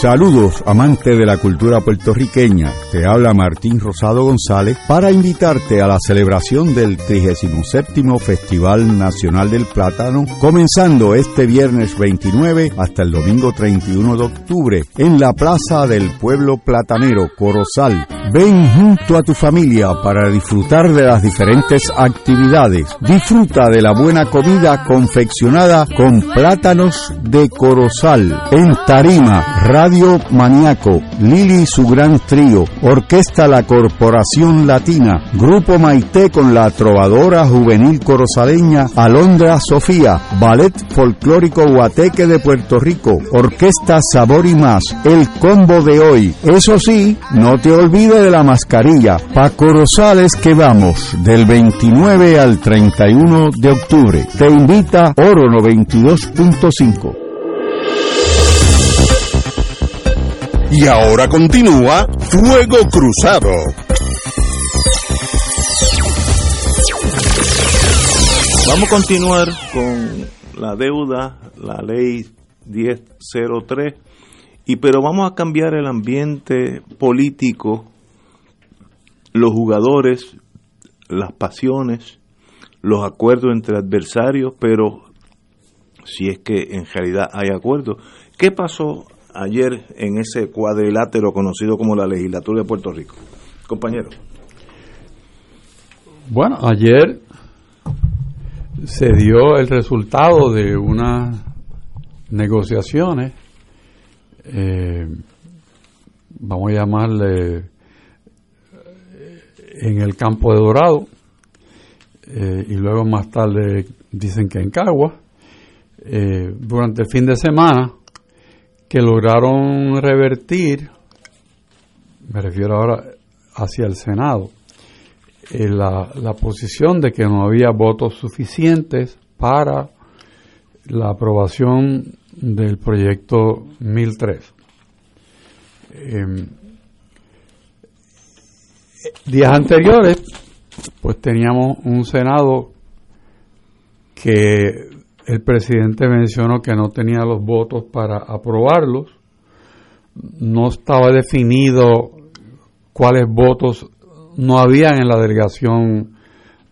Saludos, amante de la cultura puertorriqueña. Te habla Martín Rosado González para invitarte a la celebración del 37 Festival Nacional del Plátano, comenzando este viernes 29 hasta el domingo 31 de octubre en la Plaza del Pueblo Platanero, Corozal. Ven junto a tu familia para disfrutar de las diferentes actividades. Disfruta de la buena comida confeccionada con plátanos de Corozal. En Tarima, Radio Maniaco, Lili su gran trío, Orquesta La Corporación Latina, Grupo Maite con la trovadora juvenil corozaleña Alondra Sofía, Ballet Folclórico Guateque de Puerto Rico, Orquesta Sabor y Más, el combo de hoy. Eso sí, no te olvides de la mascarilla. Paco Rosales que vamos del 29 al 31 de octubre. Te invita Oro 92.5. Y ahora continúa Fuego Cruzado. Vamos a continuar con la deuda, la ley 1003, y pero vamos a cambiar el ambiente político, los jugadores, las pasiones, los acuerdos entre adversarios, pero si es que en realidad hay acuerdos. ¿Qué pasó ayer en ese cuadrilátero conocido como la legislatura de Puerto Rico? Compañero. Bueno, ayer se dio el resultado de unas negociaciones, eh, vamos a llamarle eh, en el campo de Dorado, eh, y luego más tarde dicen que en Cagua, durante el fin de semana, que lograron revertir, me refiero ahora hacia el Senado, eh, la, la posición de que no había votos suficientes para la aprobación del proyecto 1003. Eh, días anteriores, pues teníamos un Senado que el presidente mencionó que no tenía los votos para aprobarlos, no estaba definido cuáles votos no habían en la delegación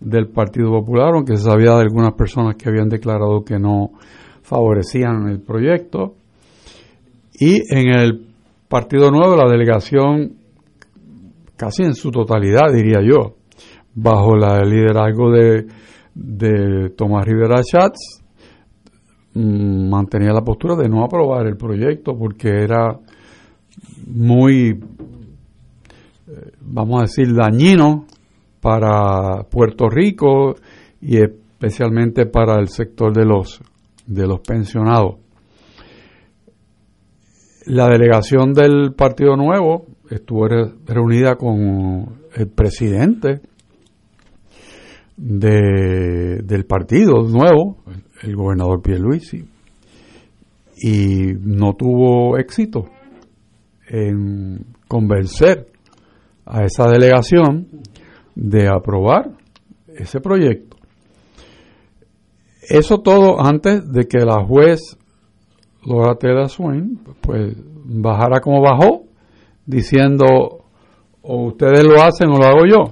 del Partido Popular, aunque se sabía de algunas personas que habían declarado que no favorecían el proyecto. Y en el Partido Nuevo, la delegación, casi en su totalidad, diría yo, bajo el liderazgo de, de Tomás Rivera Schatz, mantenía la postura de no aprobar el proyecto porque era muy, eh, vamos a decir, dañino para Puerto Rico y especialmente para el sector de los de los pensionados. La delegación del Partido Nuevo estuvo re- reunida con el presidente de, del Partido Nuevo, el gobernador Pierluisi, y no tuvo éxito en convencer a esa delegación de aprobar ese proyecto. Eso todo antes de que la juez Laura Taylor Swain pues bajara como bajó diciendo o ustedes lo hacen o lo hago yo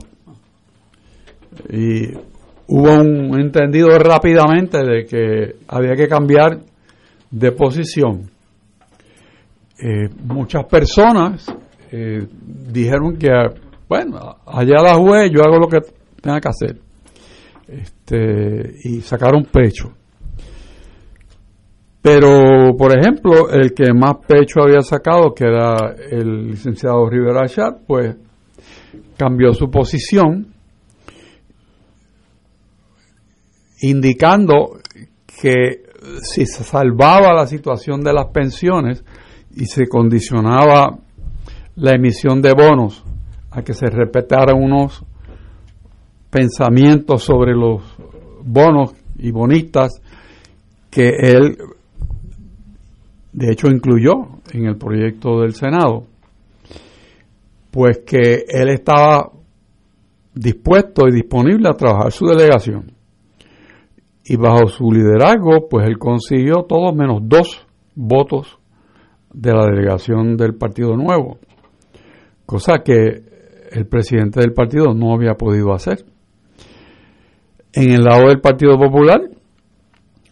y hubo un entendido rápidamente de que había que cambiar de posición. Eh, muchas personas eh, dijeron que bueno allá la juez yo hago lo que tenga que hacer. Este, y sacaron pecho. Pero, por ejemplo, el que más pecho había sacado, que era el licenciado Rivera Chat, pues cambió su posición, indicando que si se salvaba la situación de las pensiones y se condicionaba la emisión de bonos a que se respetaran unos pensamientos sobre los bonos y bonistas que él de hecho incluyó en el proyecto del Senado, pues que él estaba dispuesto y disponible a trabajar su delegación. Y bajo su liderazgo, pues él consiguió todos menos dos votos de la delegación del Partido Nuevo, cosa que el presidente del partido no había podido hacer. En el lado del Partido Popular,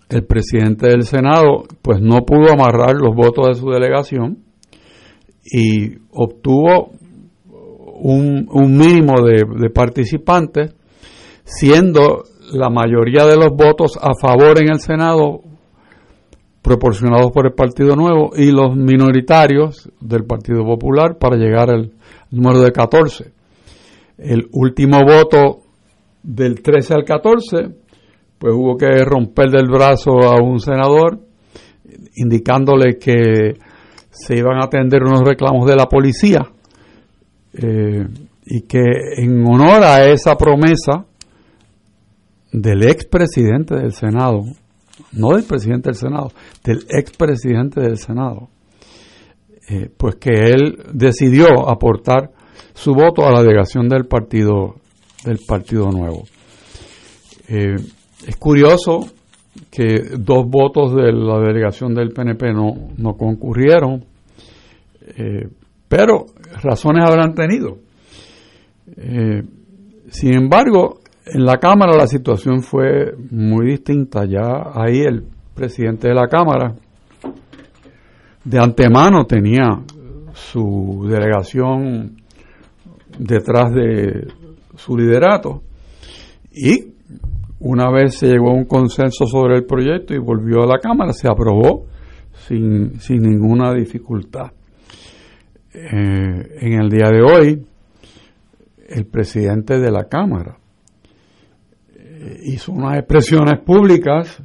el presidente del Senado pues no pudo amarrar los votos de su delegación y obtuvo un, un mínimo de, de participantes, siendo la mayoría de los votos a favor en el Senado proporcionados por el Partido Nuevo y los minoritarios del Partido Popular para llegar al número de 14. El último voto del 13 al 14, pues hubo que romper del brazo a un senador indicándole que se iban a atender unos reclamos de la policía eh, y que en honor a esa promesa del expresidente del Senado, no del presidente del Senado, del expresidente del Senado, eh, pues que él decidió aportar su voto a la delegación del partido del Partido Nuevo. Eh, es curioso que dos votos de la delegación del PNP no, no concurrieron, eh, pero razones habrán tenido. Sin embargo, en la Cámara la situación fue muy distinta. Ya ahí el presidente de la Cámara de antemano tenía su delegación detrás de su liderato y una vez se llegó a un consenso sobre el proyecto y volvió a la Cámara, se aprobó sin, sin ninguna dificultad. Eh, en el día de hoy, el presidente de la Cámara hizo unas expresiones públicas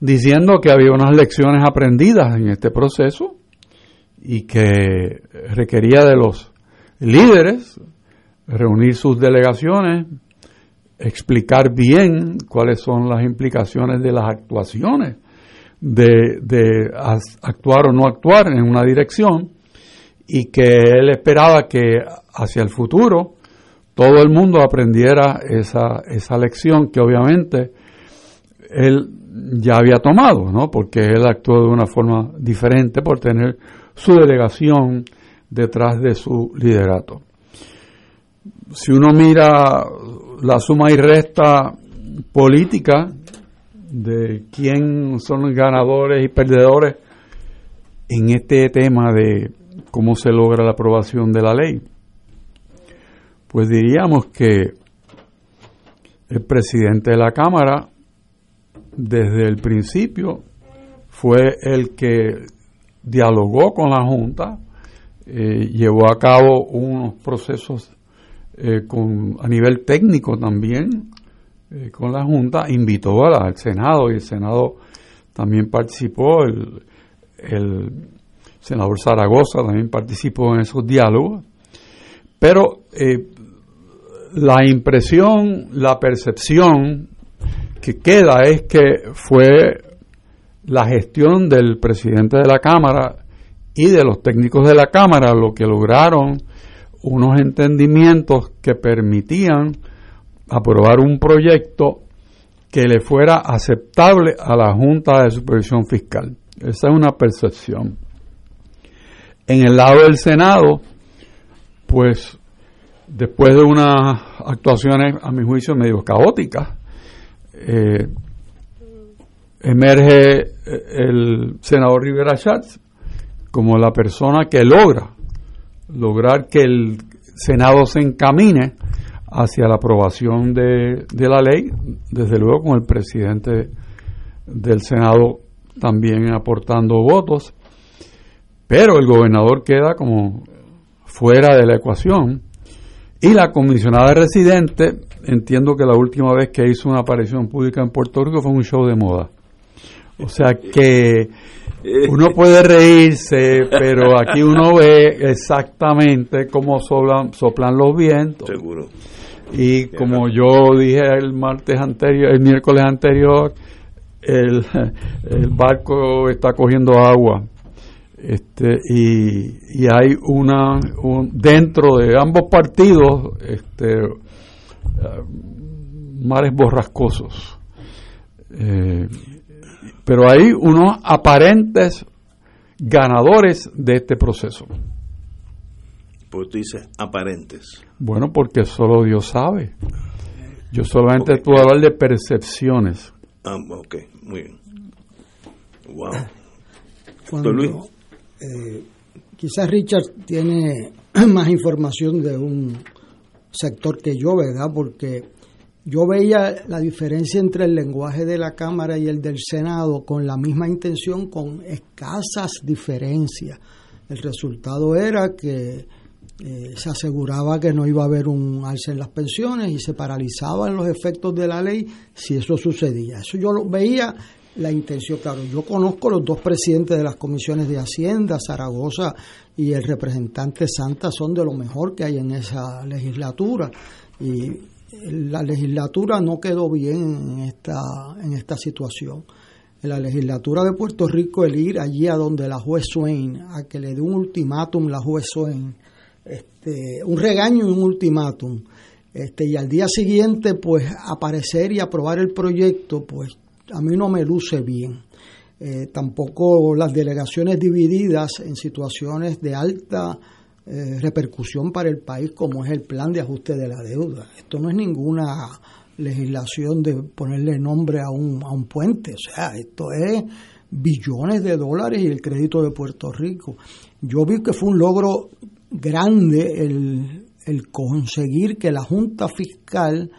diciendo que había unas lecciones aprendidas en este proceso y que requería de los líderes reunir sus delegaciones, explicar bien cuáles son las implicaciones de las actuaciones, de, de actuar o no actuar en una dirección, y que él esperaba que hacia el futuro todo el mundo aprendiera esa, esa lección que obviamente él ya había tomado, ¿no? Porque él actuó de una forma diferente por tener su delegación detrás de su liderato. Si uno mira la suma y resta política de quién son ganadores y perdedores en este tema de cómo se logra la aprobación de la ley, pues diríamos que el presidente de la Cámara desde el principio fue el que dialogó con la Junta, eh, llevó a cabo unos procesos eh, a nivel técnico también eh, con la Junta, invitó al Senado y el Senado también participó, el senador Zaragoza también participó en esos diálogos, pero la impresión, la percepción que queda es que fue la gestión del presidente de la Cámara y de los técnicos de la Cámara lo que lograron unos entendimientos que permitían aprobar un proyecto que le fuera aceptable a la Junta de Supervisión Fiscal. Esa es una percepción. En el lado del Senado, pues después de unas actuaciones, a mi juicio, medio caóticas, eh, emerge eh, el senador Rivera Schatz como la persona que logra lograr que el Senado se encamine hacia la aprobación de, de la ley, desde luego con el presidente del Senado también aportando votos, pero el gobernador queda como fuera de la ecuación y la comisionada residente, entiendo que la última vez que hizo una aparición pública en Puerto Rico fue un show de moda. O sea que uno puede reírse, pero aquí uno ve exactamente cómo soplan, soplan los vientos. Seguro. Y como yo dije el martes anterior, el miércoles anterior, el, el barco está cogiendo agua este, y, y hay una un, dentro de ambos partidos este, uh, mares borrascosos. Eh, pero hay unos aparentes ganadores de este proceso. Pues tú dices aparentes. Bueno porque solo Dios sabe. Yo solamente okay. puedo hablar de percepciones. Ah, ok muy bien. Wow. Cuando, eh, quizás Richard tiene más información de un sector que yo, ¿verdad? Porque yo veía la diferencia entre el lenguaje de la Cámara y el del Senado con la misma intención, con escasas diferencias. El resultado era que eh, se aseguraba que no iba a haber un alza en las pensiones y se paralizaban los efectos de la ley si eso sucedía. Eso yo lo veía la intención, claro, yo conozco los dos presidentes de las comisiones de Hacienda, Zaragoza y el representante Santa, son de lo mejor que hay en esa legislatura y la legislatura no quedó bien en esta, en esta situación. En la legislatura de Puerto Rico, el ir allí a donde la juez Swain, a que le dé un ultimátum la juez Swain, este, un regaño y un ultimátum, este, y al día siguiente, pues aparecer y aprobar el proyecto, pues a mí no me luce bien. Eh, tampoco las delegaciones divididas en situaciones de alta eh, repercusión para el país como es el plan de ajuste de la deuda. Esto no es ninguna legislación de ponerle nombre a un, a un puente, o sea, esto es billones de dólares y el crédito de Puerto Rico. Yo vi que fue un logro grande el, el conseguir que la Junta Fiscal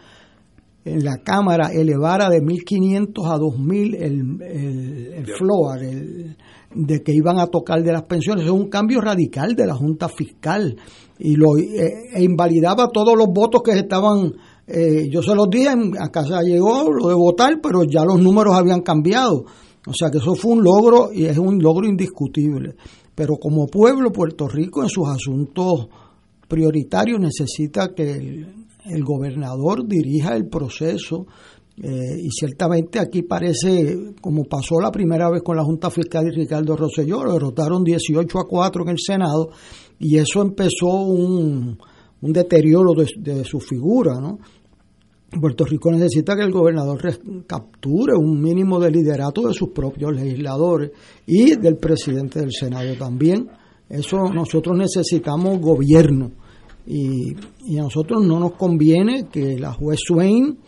en la Cámara elevara de 1.500 a 2.000 el, el, el floor el, de que iban a tocar de las pensiones. Es un cambio radical de la Junta Fiscal y lo eh, e invalidaba todos los votos que estaban. Eh, yo se los dije, a casa llegó lo de votar, pero ya los números habían cambiado. O sea que eso fue un logro y es un logro indiscutible. Pero como pueblo, Puerto Rico en sus asuntos prioritarios necesita que el, el gobernador dirija el proceso eh, y ciertamente aquí parece, como pasó la primera vez con la Junta Fiscal y Ricardo Rosselló, lo derrotaron 18 a 4 en el Senado y eso empezó un, deterioro de, su figura. Puerto Rico necesita que el gobernador capture un mínimo de liderato de sus propios legisladores y del presidente del Senado también. Eso nosotros necesitamos gobierno y, y a nosotros no nos conviene que la juez Swain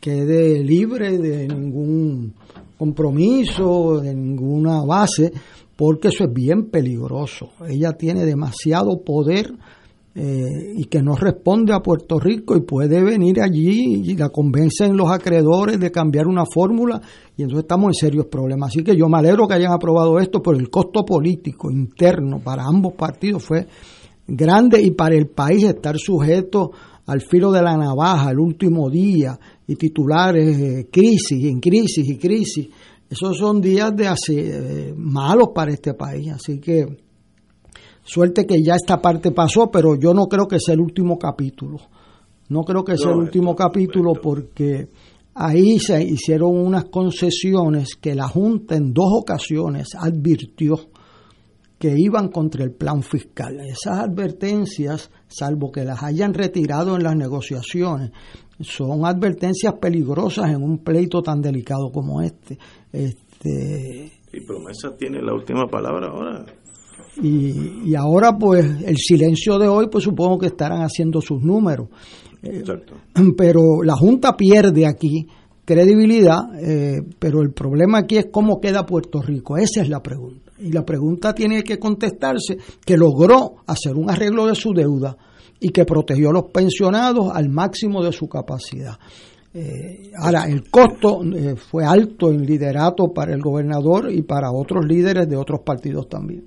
quede libre de ningún compromiso, de ninguna base, porque eso es bien peligroso. Ella tiene demasiado poder eh, y que no responde a Puerto Rico y puede venir allí y la convencen los acreedores de cambiar una fórmula y entonces estamos en serios problemas. Así que yo me alegro que hayan aprobado esto, pero el costo político interno para ambos partidos fue grande y para el país estar sujeto al filo de la navaja el último día y titulares eh, crisis en crisis y crisis. Esos son días de eh, malos para este país, así que suerte que ya esta parte pasó, pero yo no creo que sea el último capítulo. No creo que sea el último capítulo porque ahí se hicieron unas concesiones que la Junta en dos ocasiones advirtió que iban contra el plan fiscal. Esas advertencias, salvo que las hayan retirado en las negociaciones, son advertencias peligrosas en un pleito tan delicado como este. este y promesa tiene la última palabra ahora. Y, y, ahora pues el silencio de hoy pues supongo que estarán haciendo sus números. Exacto. pero la Junta pierde aquí credibilidad, eh, pero el problema aquí es cómo queda Puerto Rico. Esa es la pregunta. Y la pregunta tiene que contestarse que logró hacer un arreglo de su deuda y que protegió a los pensionados al máximo de su capacidad. Eh, ahora, el costo eh, fue alto en liderato para el gobernador y para otros líderes de otros partidos también.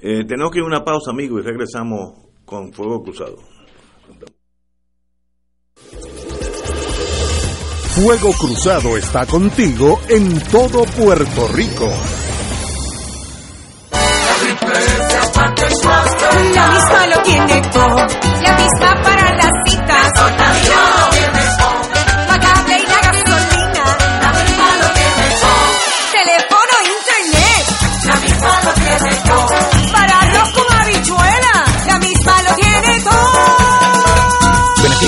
Eh, tenemos que ir a una pausa, amigo, y regresamos con Fuego Cruzado. Fuego Cruzado está contigo en todo Puerto Rico. La misma lo tiene todo, la misma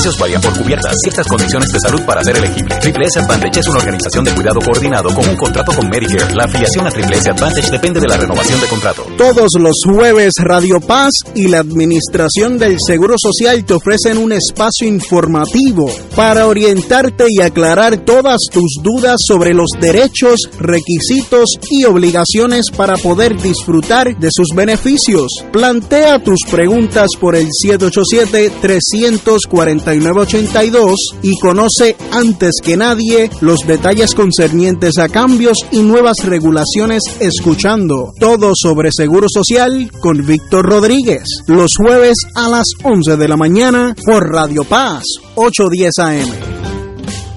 Beneficios varían por cubiertas. Ciertas condiciones de salud para ser elegible. Triple S Advantage es una organización de cuidado coordinado con un contrato con Medicare. La afiliación a Triple S Advantage depende de la renovación de contrato. Todos los jueves Radio Paz y la Administración del Seguro Social te ofrecen un espacio informativo para orientarte y aclarar todas tus dudas sobre los derechos, requisitos y obligaciones para poder disfrutar de sus beneficios. Plantea tus preguntas por el 787 340 6982 y conoce antes que nadie los detalles concernientes a cambios y nuevas regulaciones escuchando todo sobre Seguro Social con Víctor Rodríguez los jueves a las 11 de la mañana por Radio Paz 810 AM.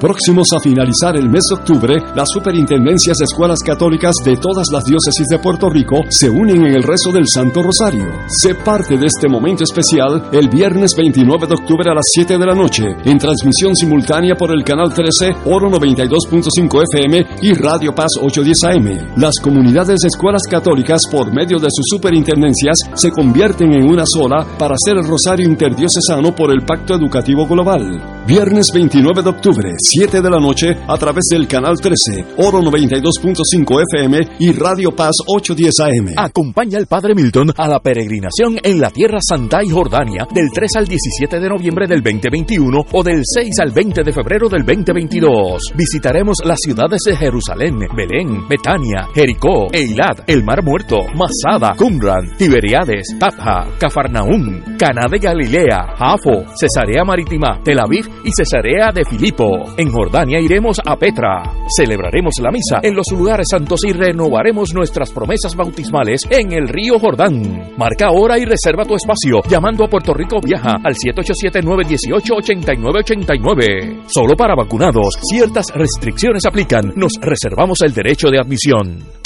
Próximos a finalizar el mes de octubre, las superintendencias de escuelas católicas de todas las diócesis de Puerto Rico se unen en el rezo del Santo Rosario. Sé parte de este momento especial el viernes 29 de octubre a las 7 de la noche, en transmisión simultánea por el canal 13, Oro 92.5 FM y Radio Paz 810 AM. Las comunidades de escuelas católicas, por medio de sus superintendencias, se convierten en una sola para hacer el Rosario Interdiocesano por el Pacto Educativo Global. Viernes 29 de octubre, 7 de la noche, a través del canal 13, Oro 92.5 FM y Radio Paz 810 AM. Acompaña al Padre Milton a la peregrinación en la Tierra Santa y Jordania del 3 al 17 de noviembre del 2021 o del 6 al 20 de febrero del 2022. Visitaremos las ciudades de Jerusalén, Belén, Betania, Jericó, Eilat, el Mar Muerto, Masada, Qumran, Tiberiades, Tapja, Cafarnaún, Caná de Galilea, Jafo, Cesarea Marítima, Tel Aviv y Cesarea de Filipo. En Jordania iremos a Petra. Celebraremos la misa en los lugares santos y renovaremos nuestras promesas bautismales en el río Jordán. Marca ahora y reserva tu espacio llamando a Puerto Rico Viaja al 787-918-8989. Solo para vacunados. Ciertas restricciones aplican. Nos reservamos el derecho de admisión.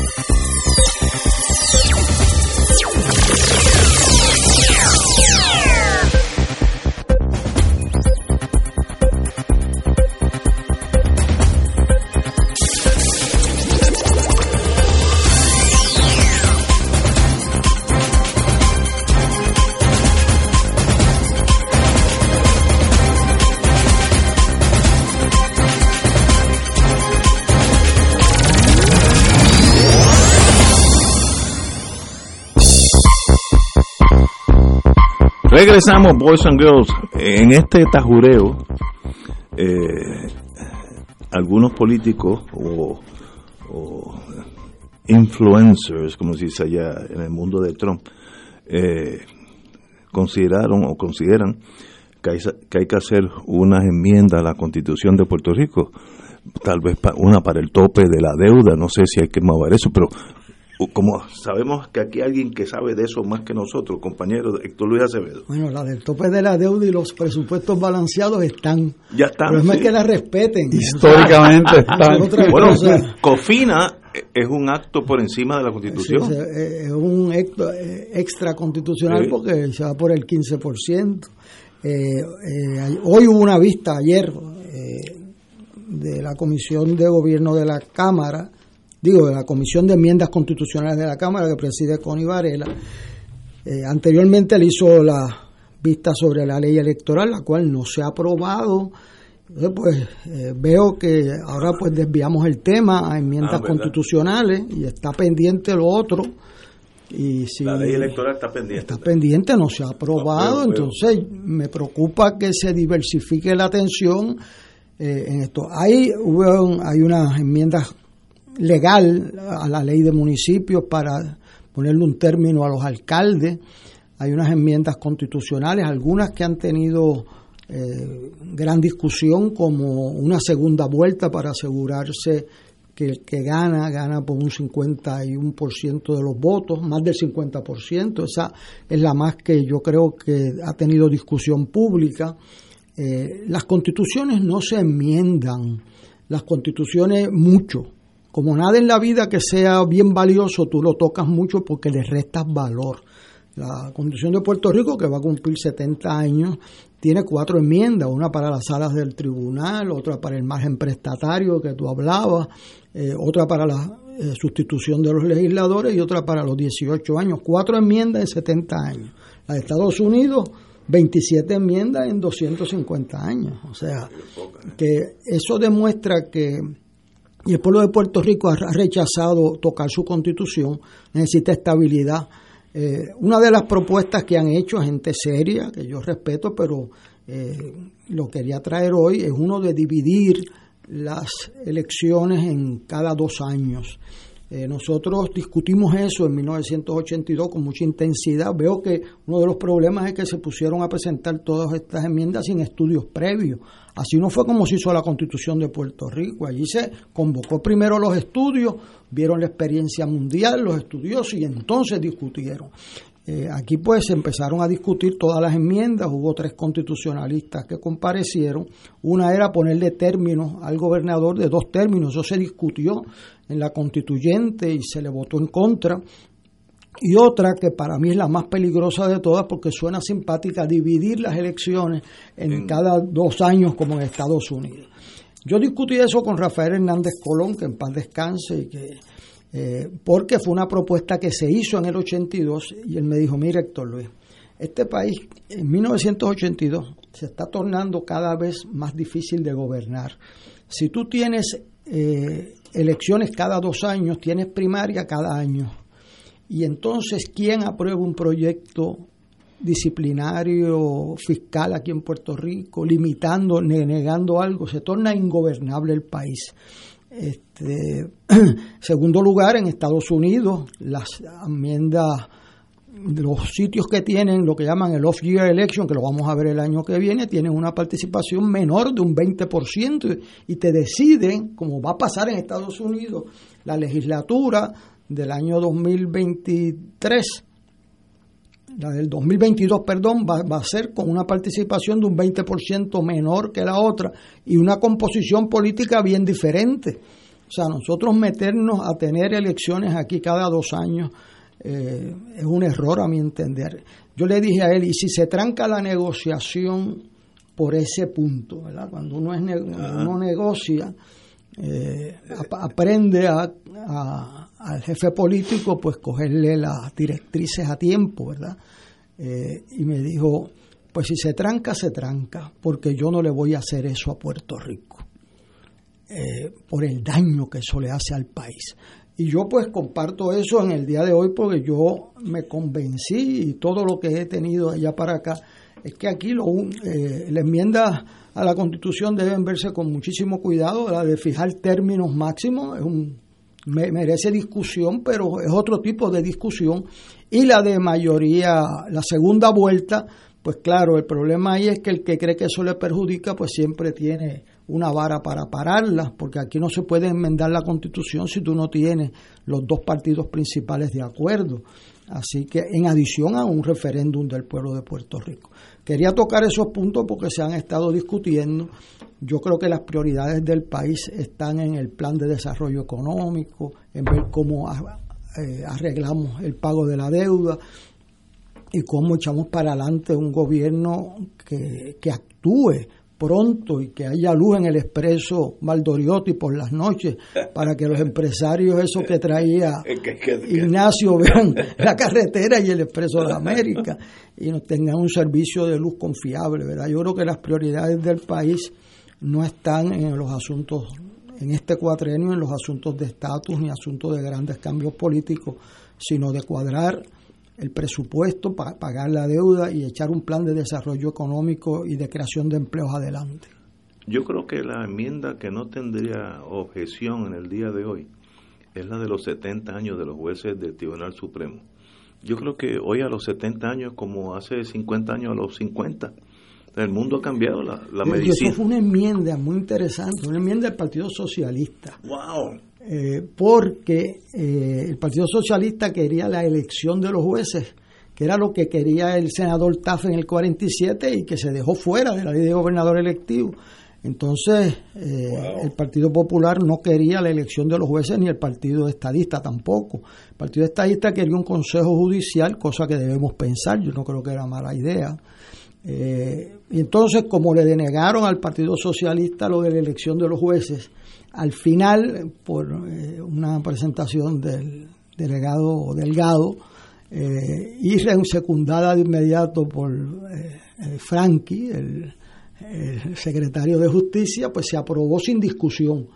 Regresamos, Boys and Girls. En este tajureo, eh, algunos políticos o, influencers, como se dice allá en el mundo de Trump, eh, consideraron o consideran que hay, que hay que hacer una enmienda a la constitución de Puerto Rico tal vez una para el tope de la deuda, no sé si hay que mover eso, pero como sabemos que aquí hay alguien que sabe de eso más que nosotros, compañero Héctor Luis Acevedo. Bueno, la del tope de la deuda y los presupuestos balanceados están. Ya están. Pero es que la respeten. Históricamente están. Bueno, COFINA es un acto por encima de la Constitución. Sí, es un acto extra constitucional sí. porque se va por el 15%. Eh, eh, hoy hubo una vista, ayer, eh, de la Comisión de Gobierno de la Cámara digo, de la Comisión de Enmiendas Constitucionales de la Cámara que preside Connie Varela. Eh, anteriormente le hizo la vista sobre la ley electoral, la cual no se ha aprobado. Entonces, pues eh, veo que ahora pues desviamos el tema a enmiendas ah, constitucionales y está pendiente lo otro, Y si La ley electoral está pendiente. está pendiente, no se ha aprobado, veo. entonces me preocupa que se diversifique la atención eh, en esto. Hay, hubo hay unas enmiendas legal a la ley de municipios para ponerle un término a los alcaldes, hay unas enmiendas constitucionales, algunas que han tenido eh, gran discusión como una segunda vuelta para asegurarse que el que gana, gana por un 51% de los votos, más del 50%. Esa es la más que yo creo que ha tenido discusión pública. Eh, las constituciones no se enmiendan, las constituciones mucho. Como nada en la vida que sea bien valioso, tú lo tocas mucho porque le restas valor. La Constitución de Puerto Rico, que va a cumplir 70 años, tiene cuatro enmiendas, una para las salas del tribunal, otra para el margen prestatario que tú hablabas, eh, otra para la eh, sustitución de los legisladores y otra para los 18 años. Cuatro enmiendas en 70 años. La de Estados Unidos, 27 enmiendas en 250 años. O sea, que eso demuestra que y el pueblo de Puerto Rico ha ha rechazado tocar su constitución, necesita estabilidad. Eh, una de las propuestas que han hecho gente seria, que yo respeto, pero eh, lo quería traer hoy, es uno de dividir las elecciones en cada dos años. Eh, nosotros discutimos eso en 1982 con mucha intensidad. Veo que uno de los problemas es que se pusieron a presentar todas estas enmiendas sin estudios previos. Así no fue como se hizo la constitución de Puerto Rico. Allí se convocó primero los estudios, vieron la experiencia mundial, los estudiosos y entonces discutieron. Eh, aquí pues se empezaron a discutir todas las enmiendas, hubo tres constitucionalistas que comparecieron, una era ponerle términos al gobernador de dos términos, eso se discutió en la constituyente y se le votó en contra, y otra que para mí es la más peligrosa de todas porque suena simpática, dividir las elecciones en cada dos años como en Estados Unidos. Yo discutí eso con Rafael Hernández Colón, que en paz descanse, y que, eh, porque fue una propuesta que se hizo en el 82 y él me dijo, mira Héctor Luis, este país en 1982 se está tornando cada vez más difícil de gobernar. Si tú tienes eh, elecciones cada dos años, tienes primaria cada año. Y entonces, ¿quién aprueba un proyecto disciplinario fiscal aquí en Puerto Rico, limitando, ne- negando algo? Se torna ingobernable el país. Este, segundo lugar, en Estados Unidos, las enmiendas, los sitios que tienen lo que llaman el off-year election, que lo vamos a ver el año que viene, tienen una participación menor de un 20% y te deciden, como va a pasar en Estados Unidos, la legislatura del año 2023 la del 2022, perdón, va, va a ser con una participación de un 20% menor que la otra y una composición política bien diferente. O sea, nosotros meternos a tener elecciones aquí cada dos años eh, es un error a mi entender. Yo le dije a él, y si se tranca la negociación por ese punto, ¿verdad? Cuando uno, es uno negocia, eh, ap- aprende a- al jefe político pues cogerle las directrices a tiempo, ¿verdad? Eh, y me dijo, pues si se tranca, se tranca, porque yo no le voy a hacer eso a Puerto Rico, eh, por el daño que eso le hace al país. Y yo pues comparto eso en el día de hoy porque yo me convencí y todo lo que he tenido allá para acá es que aquí lo, eh, la enmienda a la constitución deben verse con muchísimo cuidado, la de fijar términos máximos, es un, me- merece discusión, pero es otro tipo de discusión. Y la de mayoría, la segunda vuelta, pues claro, el problema ahí es que el que cree que eso le perjudica, pues siempre tiene una vara para pararla, porque aquí no se puede enmendar la constitución si tú no tienes los dos partidos principales de acuerdo. Así que en adición a un referéndum del pueblo de Puerto Rico. Quería tocar esos puntos porque se han estado discutiendo. Yo creo que las prioridades del país están en el plan de desarrollo económico, en ver cómo a- eh, arreglamos el pago de la deuda y cómo echamos para adelante un gobierno que, que actúe pronto y que haya luz en el expreso Valdoriotti por las noches para que los empresarios esos que traía Ignacio vean la carretera y el expreso de América y nos tengan un servicio de luz confiable, ¿verdad? Yo creo que las prioridades del país no están en los asuntos en este cuatrenio en los asuntos de estatus ni asuntos de grandes cambios políticos, sino de cuadrar el presupuesto, pa- pagar la deuda y echar un plan de desarrollo económico y de creación de empleos adelante. Yo creo que la enmienda que no tendría objeción en el día de hoy es la de los 70 años de los jueces del Tribunal Supremo. Yo creo que hoy a los 70 años como hace 50 años a los 50. El mundo ha cambiado, la, la Y medicina. eso fue una enmienda muy interesante, una enmienda del Partido Socialista. ¡Wow! Eh, porque eh, el Partido Socialista quería la elección de los jueces, que era lo que quería el senador Taft en el 47 y que se dejó fuera de la ley de gobernador electivo. Entonces, eh, el Partido Popular no quería la elección de los jueces ni el Partido Estadista tampoco. El Partido Estadista quería un consejo judicial, cosa que debemos pensar, yo no creo que era mala idea. Eh, y entonces, como le denegaron al Partido Socialista lo de la elección de los jueces, al final, por eh, una presentación del delegado Delgado, eh, y secundada de inmediato por eh, eh, el, el secretario de Justicia, pues se aprobó sin discusión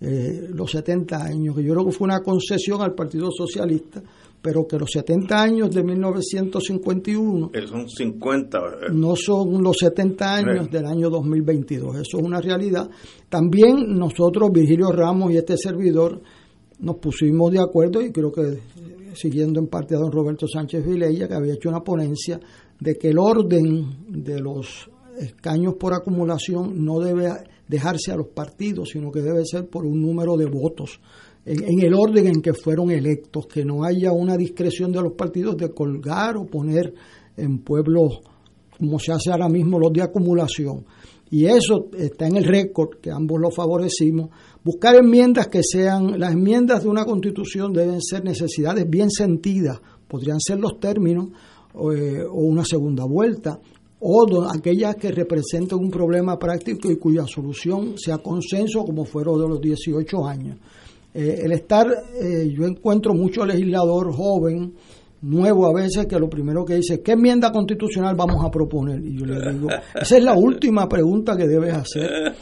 eh, los 70 años, que yo creo que fue una concesión al Partido Socialista, pero que los 70 años de 1951 Eh, Son 50. eh, no son los 70 años Sí. del año 2022, eso es una realidad. También nosotros, Virgilio Ramos y este servidor, nos pusimos de acuerdo y creo que eh, siguiendo en parte a don Roberto Sánchez Vilella, que había hecho una ponencia de que el orden de los escaños por acumulación no debe dejarse a los partidos, sino que debe ser por un número de votos, en, el orden en que fueron electos, que no haya una discreción de los partidos de colgar o poner en pueblos como se hace ahora mismo los de acumulación. Y eso está en el récord, que ambos lo favorecimos. Buscar enmiendas que sean, las enmiendas de una constitución deben ser necesidades bien sentidas, podrían ser los términos eh, o una segunda vuelta, o aquellas que representen un problema práctico y cuya solución sea consenso, como fueron de los 18 años. Eh, el estar, eh, yo encuentro mucho legislador joven, nuevo a veces, que lo primero que dice, ¿qué enmienda constitucional vamos a proponer? Y yo le digo, esa es la última pregunta que debes hacer.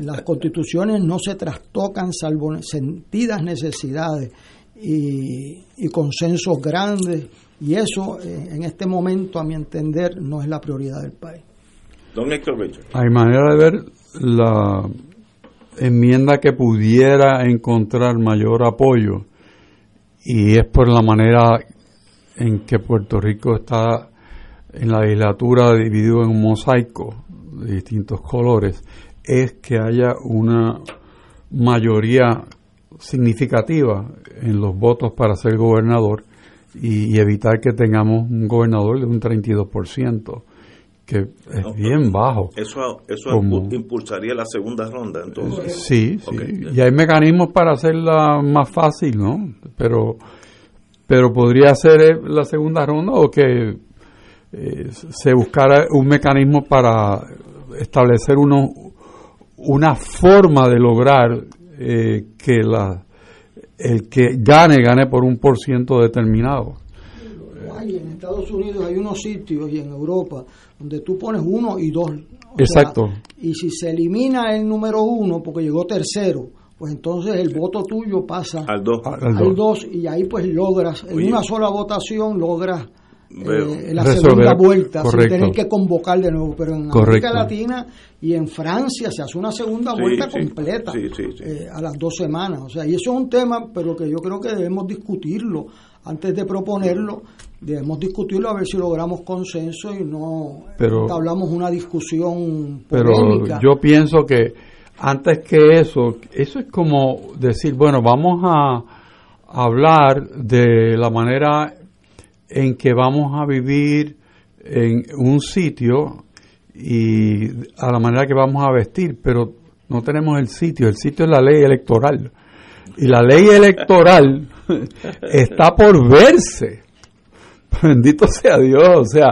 Las constituciones no se trastocan salvo sentidas necesidades y, y consensos grandes, y eso eh, en este momento, a mi entender, no es la prioridad del país. Don Héctor Richard. Hay manera de ver la enmienda que pudiera encontrar mayor apoyo y es por la manera en que Puerto Rico está en la legislatura dividido en un mosaico de distintos colores, es que haya una mayoría significativa en los votos para ser gobernador y, y evitar que tengamos un gobernador de un 32%, que es bien bajo. Eso, eso Como- impulsaría la segunda ronda, entonces. Sí, sí. Y hay mecanismos para hacerla más fácil, ¿no? Pero, pero podría ser eh, la segunda ronda o que eh, se buscara un mecanismo para establecer uno, una forma de lograr eh, que la, el que gane, gane por un por ciento determinado. Hay en Estados Unidos hay unos sitios y en Europa donde tú pones uno y dos. Exacto. sea, y si se elimina el número uno porque llegó tercero, pues entonces el voto tuyo pasa Al dos. Al al dos. y ahí pues logras, en Oye. una sola votación logras eh, la Resolver, segunda vuelta sin tener que convocar de nuevo. Pero en Correcto. América Latina y en Francia se hace una segunda Sí, vuelta sí. completa Sí, sí, sí. eh, a las dos semanas. O sea, y eso es un tema, pero que yo creo que debemos discutirlo antes de proponerlo. Debemos discutirlo a ver si logramos consenso y no Pero- hablamos una discusión Pero polémica. yo pienso que antes que eso, eso es como decir, bueno, vamos a hablar de la manera en que vamos a vivir en un sitio y a la manera que vamos a vestir, pero no tenemos el sitio, el sitio es la ley electoral. Y la ley electoral está por verse. Bendito sea Dios. O sea,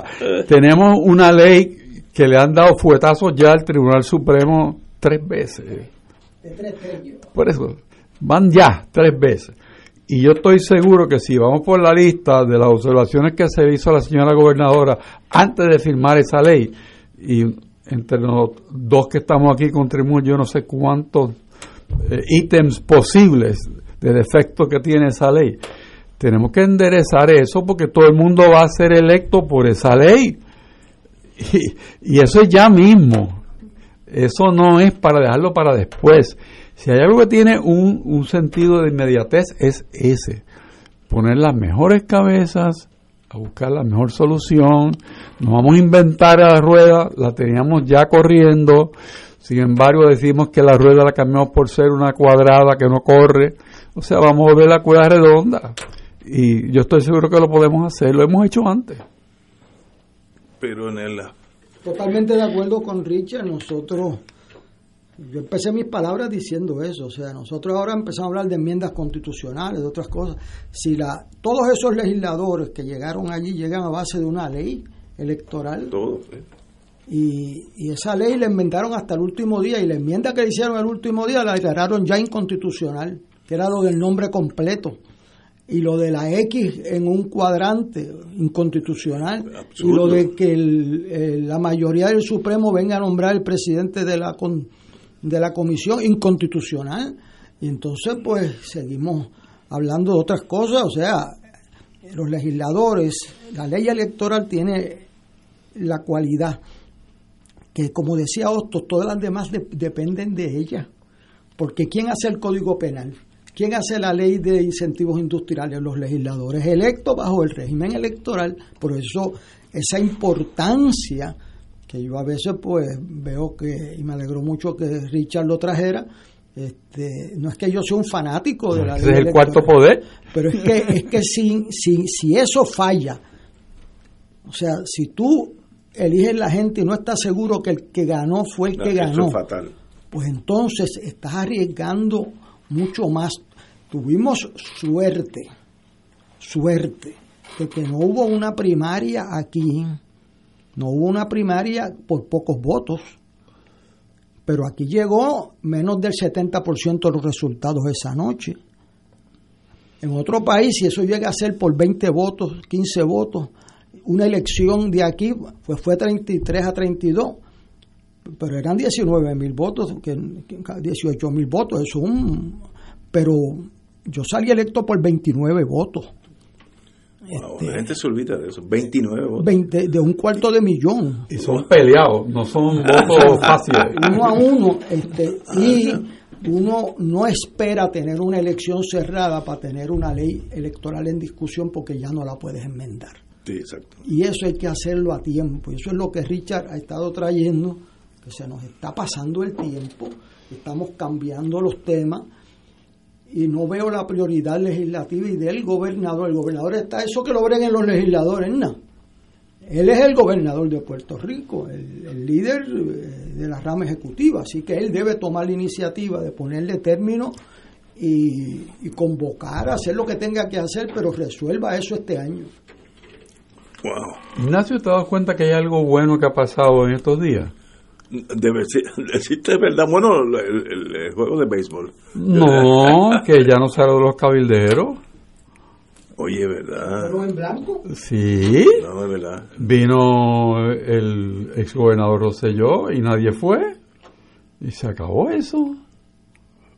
tenemos una ley que le han dado fuetazos ya al Tribunal Supremo tres veces. Por eso, van ya tres veces. Y yo estoy seguro que si vamos por la lista de las observaciones que se hizo a la señora gobernadora antes de firmar esa ley, y entre los dos que estamos aquí contribuimos yo no sé cuántos eh, ítems posibles de defecto que tiene esa ley. Tenemos que enderezar eso porque todo el mundo va a ser electo por esa ley. Y, eso es ya mismo. Eso no es para dejarlo para después. Si hay algo que tiene un, un sentido de inmediatez, es ese. Poner las mejores cabezas, a buscar la mejor solución. No vamos a inventar la rueda, la teníamos ya corriendo. Sin embargo, decimos que la rueda la cambiamos por ser una cuadrada que no corre. O sea, vamos a ver la cuerda redonda. Y yo estoy seguro que lo podemos hacer. Lo hemos hecho antes. Pero en el... Totalmente de acuerdo con Richard. Nosotros, yo empecé mis palabras diciendo eso. O sea, nosotros ahora empezamos a hablar de enmiendas constitucionales, de otras cosas. Si la, todos esos legisladores que llegaron allí llegan a base de una ley electoral. Todo. ¿eh? Y, y esa ley la inventaron hasta el último día y la enmienda que le hicieron el último día la declararon ya inconstitucional, que era lo del nombre completo y lo de la X en un cuadrante inconstitucional y lo de que el- la mayoría del Supremo venga a nombrar el presidente de la con- de la comisión inconstitucional. Y entonces pues seguimos hablando de otras cosas. O sea los legisladores la ley electoral tiene la cualidad que como decía Hostos todas las demás de- dependen de ella. Porque quién hace el código penal ¿Quién hace la ley de incentivos industriales? Los legisladores electos bajo el régimen electoral. Por eso esa importancia que yo a veces pues veo que, y me alegró mucho que Richard lo trajera, este, no es que yo sea un fanático de la Ese ley es el electoral, cuarto poder. pero es que, es que si, si, si eso falla, o sea, si tú eliges la gente y no estás seguro que el que ganó fue el que Eso ganó, es fatal. pues entonces estás arriesgando mucho más. Tuvimos suerte, suerte, de que no hubo una primaria aquí, no hubo una primaria por pocos votos, pero aquí llegó menos del 70% de los resultados esa noche. En otro país, si eso llega a ser por 20 votos, 15 votos, una elección de aquí pues fue 33 a 32, pero eran 19 mil votos, que, que 18 mil votos, eso es un... Pero yo salí electo por 29 votos, Wow, la gente se olvida de eso. 29 votos. 20, de un cuarto de millón. Y son peleados, no son votos fáciles. uno a uno este, y uno no espera tener una elección cerrada para tener una ley electoral en discusión porque ya no la puedes enmendar. Sí, exacto. Y eso hay que hacerlo a tiempo. Y eso es lo que Richard ha estado trayendo, que se nos está pasando el tiempo, estamos cambiando los temas y no veo la prioridad legislativa y del gobernador. El gobernador está, eso que lo breguen los legisladores, no. Él es el gobernador de Puerto Rico, el, el líder eh, de la rama ejecutiva, así que él debe tomar la iniciativa de ponerle término y, y convocar, hacer lo que tenga que hacer, pero resuelva eso este año. Wow. Ignacio, ¿te das cuenta que hay algo bueno que ha pasado en estos días? Debe ser, existe verdad. Bueno, el, el- el juego de béisbol. No, que ya no sale de los cabilderos. Oye, ¿verdad? ¿Pero en blanco? Sí. No, de verdad. Vino el exgobernador Rosselló y nadie fue. Y se acabó eso.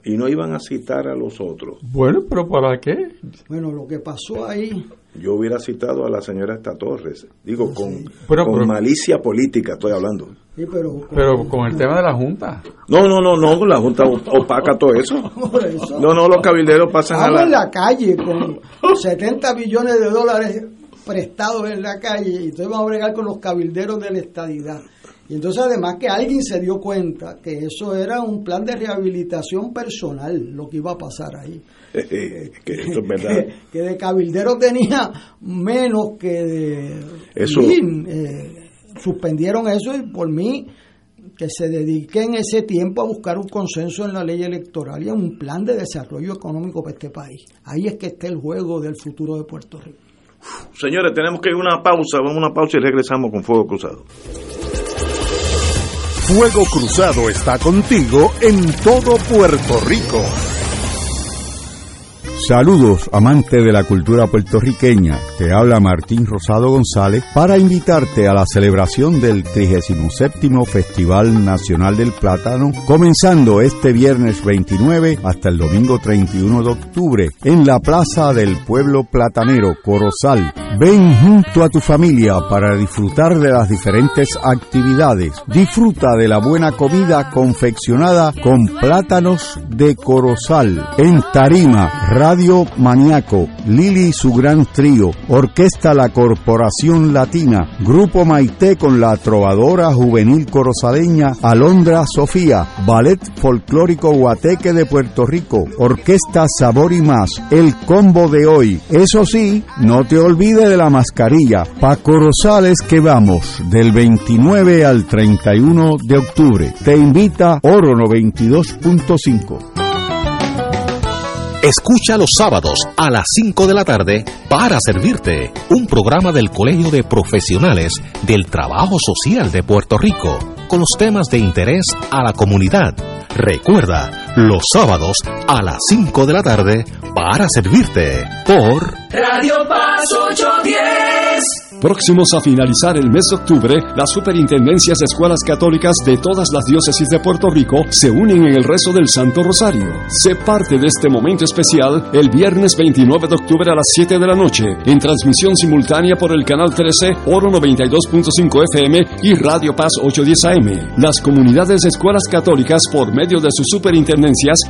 Y no iban a citar a los otros. Bueno, pero ¿para qué? Bueno, lo que pasó ahí, Yo hubiera citado a la señora Esta Torres. Digo, con, Pero- con pero- malicia política estoy hablando. sí, pero, Pero con el tema de la Junta. No, no, no, no, la Junta opaca todo eso. No, no, los cabilderos pasan a estamos en la... la calle con 70 billones de dólares prestados en la calle y entonces vamos a bregar con los cabilderos de la estadidad. Y entonces además que alguien se dio cuenta que eso era un plan de rehabilitación personal, lo que iba a pasar ahí. que eso es verdad. Que, que de cabildero tenía menos que de... Eso- eh, suspendieron eso y por mí que se dediquen ese tiempo a buscar un consenso en la ley electoral y en un plan de desarrollo económico para este país. Ahí es que está el juego del futuro de Puerto Rico. Señores, tenemos que ir a una pausa. Vamos a una pausa y regresamos con Fuego Cruzado. Fuego Cruzado está contigo en todo Puerto Rico. Saludos, amante de la cultura puertorriqueña. Te habla Martín Rosado González para invitarte a la celebración del 37 Festival Nacional del Plátano, comenzando este viernes 29 hasta el domingo 31 de octubre en la Plaza del Pueblo Platanero, Corozal. Ven junto a tu familia para disfrutar de las diferentes actividades. Disfruta de la buena comida confeccionada con plátanos de Corozal. En Tarima, Radio Maniaco, Lili y su gran trío, Orquesta La Corporación Latina, Grupo Maite con la trovadora juvenil corozaleña Alondra Sofía, Ballet Folclórico Guateque de Puerto Rico, Orquesta Sabor y Más, el combo de hoy. Eso sí, no te olvides de la mascarilla. Pa Corozales que vamos, del 29 al 31 de octubre. Te invita Oro 92.5. Escucha los sábados a las 5 de la tarde para servirte un programa del Colegio de Profesionales del Trabajo Social de Puerto Rico con los temas de interés a la comunidad. Recuerda, los sábados a las 5 de la tarde para servirte por Radio Paz 810. Próximos a finalizar el mes de octubre, las superintendencias de escuelas católicas de todas las diócesis de Puerto Rico se unen en el rezo del Santo Rosario. Sé parte de este momento especial el viernes 29 de octubre a las 7 de la noche, en transmisión simultánea por el canal 13, Oro 92.5 FM y Radio Paz 810 AM. Las comunidades de escuelas católicas, por medio de sus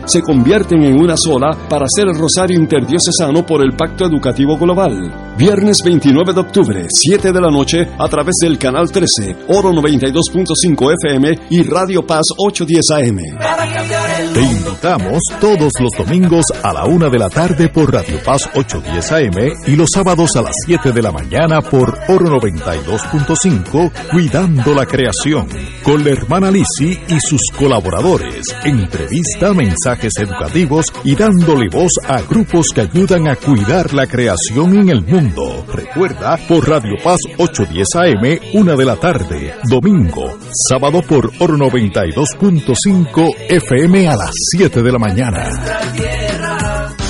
se convierten en una sola para hacer el rosario interdiocesano por el Pacto Educativo Global. Viernes 29 de octubre, 7 de la noche, a través del canal 13, Oro 92.5 FM y Radio Paz 810 AM. Te invitamos todos los domingos a la una de la tarde por Radio Paz 810 AM y los sábados a las 7 de la mañana por Oro 92.5 Cuidando la Creación con la hermana Lisi y sus colaboradores. Entrevista, mensajes educativos y dándole voz a grupos que ayudan a cuidar la creación en el mundo. Recuerda por Radio Paz 810 AM, una de la tarde, domingo, sábado por Oro 92.5 FM a las 7 de la mañana.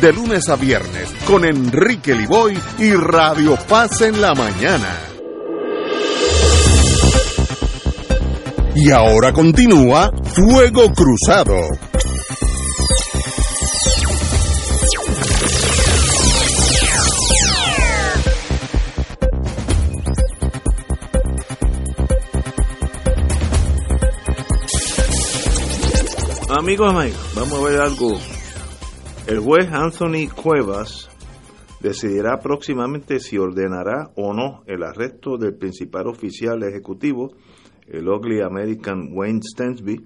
de lunes a viernes con Enrique Liboy y Radio Paz en la mañana. Y ahora continúa Fuego Cruzado. Amigos, amigos, vamos a ver algo. El juez Anthony Cuevas decidirá próximamente si ordenará o no el arresto del principal oficial ejecutivo, el Ugly American Wayne Stensby,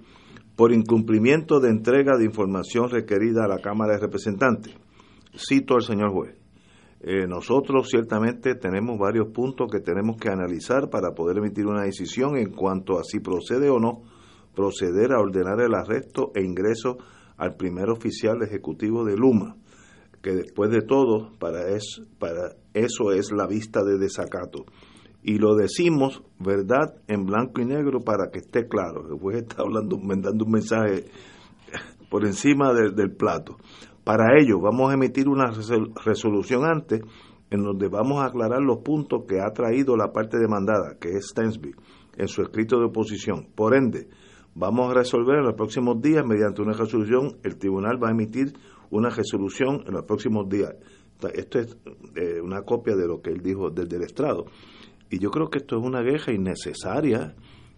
por incumplimiento de entrega de información requerida a la Cámara de Representantes. Cito al señor juez. Eh, nosotros ciertamente tenemos varios puntos que tenemos que analizar para poder emitir una decisión en cuanto a si procede o no proceder a ordenar el arresto e ingreso al primer oficial ejecutivo de Luma, que después de todo, para, es, para eso es la vista de desacato. Y lo decimos, verdad, en blanco y negro para que esté claro. El juez está hablando, mandando un mensaje por encima del plato. Para ello, vamos a emitir una resolución antes en donde vamos a aclarar los puntos que ha traído la parte demandada, que es Stensby, en su escrito de oposición. Por ende, vamos a resolver en los próximos días mediante una resolución. El tribunal va a emitir una resolución en los próximos días. Esto es eh, una copia de lo que él dijo desde el estrado. Y yo creo que esto es una guerra innecesaria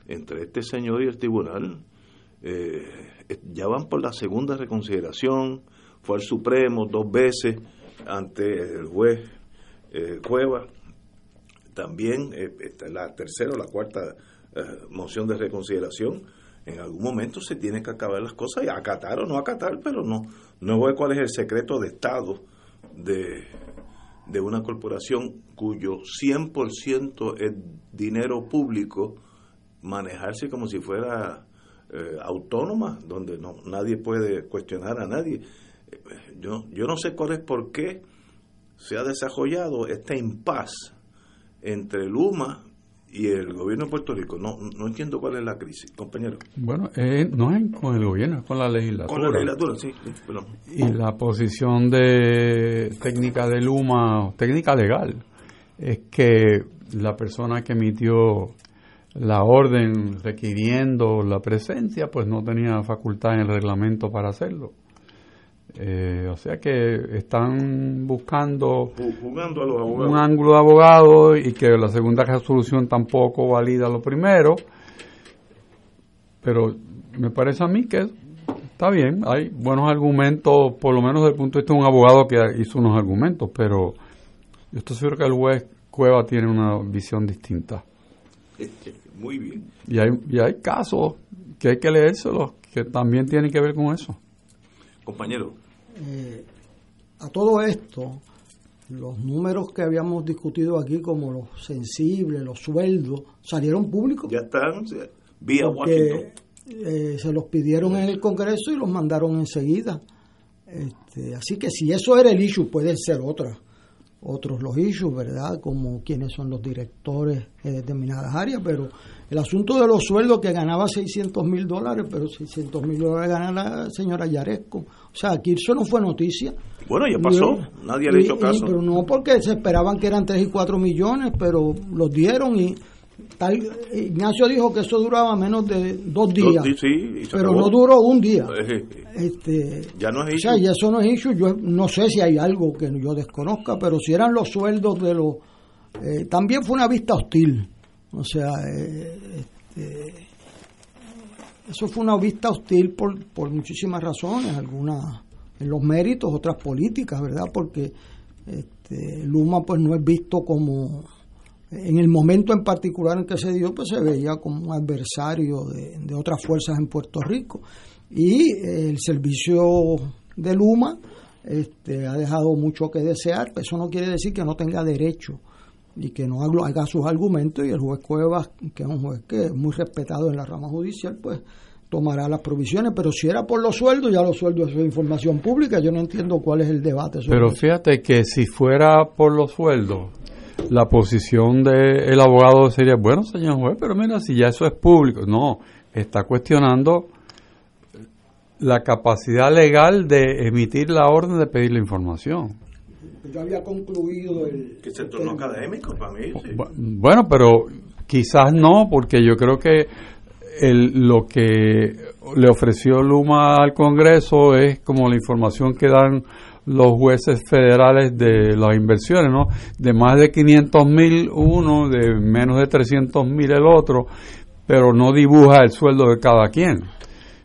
entre este señor y el tribunal. Eh, ya van por la segunda reconsideración, fue al Supremo dos veces ante el juez eh, Cueva. También la tercera o la cuarta moción de reconsideración en algún momento se tiene que acabar las cosas y acatar o no acatar, pero no no veo cuál es el secreto de Estado de, de una corporación cuyo 100% es dinero público, manejarse como si fuera eh, autónoma, donde no nadie puede cuestionar a nadie. Eh, Yo, yo no sé cuál es por qué se ha desarrollado este impas entre Luma y el gobierno de Puerto Rico. No, no entiendo cuál es la crisis, compañero. Bueno, eh, no es con el gobierno, es con la legislatura. Con la legislatura, sí, perdón. Y la posición de técnica de Luma, técnica legal, es que la persona que emitió la orden requiriendo la presencia, pues no tenía facultad en el reglamento para hacerlo. Eh, o sea que están buscando Jugando a los abogados. un ángulo de abogado y que la segunda resolución tampoco valida lo primero. Pero me parece a mí que está bien, hay buenos argumentos, por lo menos desde el punto de vista de un abogado que hizo unos argumentos, pero yo estoy seguro que el juez Cueva tiene una visión distinta. Muy bien. Y hay, y hay casos que hay que leérselos que también tienen que ver con eso. Compañero. Eh, a todo esto, los números que habíamos discutido aquí, como los sensibles, los sueldos, salieron públicos. Ya están, vía Washington. eh, se los pidieron en el Congreso y los mandaron enseguida. Este, así que si eso era el issue, pueden ser otras otros los issues, ¿verdad? Como quiénes son los directores de determinadas áreas, pero el asunto de los sueldos que ganaba 600 mil dólares, pero 600 mil dólares gana la señora Yaresco. O sea, aquí eso no fue noticia. Bueno, ya pasó, Y- nadie le hizo y- caso. pero no porque se esperaban que eran 3 y 4 millones, pero los dieron y tal, Ignacio dijo que eso duraba menos de dos días. Dos sí, se pero acabó. no duró un día. Eh, Este, ya no es o sea, issue. y eso no es issue. Yo no sé si hay algo que yo desconozca, pero si eran los sueldos de los. eh, también fue una vista hostil. O sea, eh, este, eso fue una vista hostil por, por muchísimas razones, algunas en los méritos, otras políticas, ¿verdad? Porque este, Luma pues no es visto como en el momento en particular en que se dio, pues se veía como un adversario de, otras fuerzas en Puerto Rico. Y eh, el servicio de Luma este, ha dejado mucho que desear, eso no quiere decir que no tenga derecho y que no haga, sus argumentos y el juez Cuevas, que es un juez que es muy respetado en la rama judicial, pues tomará las provisiones, pero si era por los sueldos, ya los sueldos son información pública, yo no entiendo cuál es el debate. sobre Pero eso. fíjate que si fuera por los sueldos, la posición del abogado sería, bueno, señor juez, pero mira, si ya eso es público. No, está cuestionando la capacidad legal de emitir la orden de pedir la información. Yo había concluido el... Que se tornó académico para mí. sí. Bueno, pero quizás no, porque yo creo que el, lo que le ofreció Luma al Congreso es como la información que dan los jueces federales de las inversiones, ¿no? De más de 500 mil uno, de menos de 300 mil el otro, pero no dibuja el sueldo de cada quien.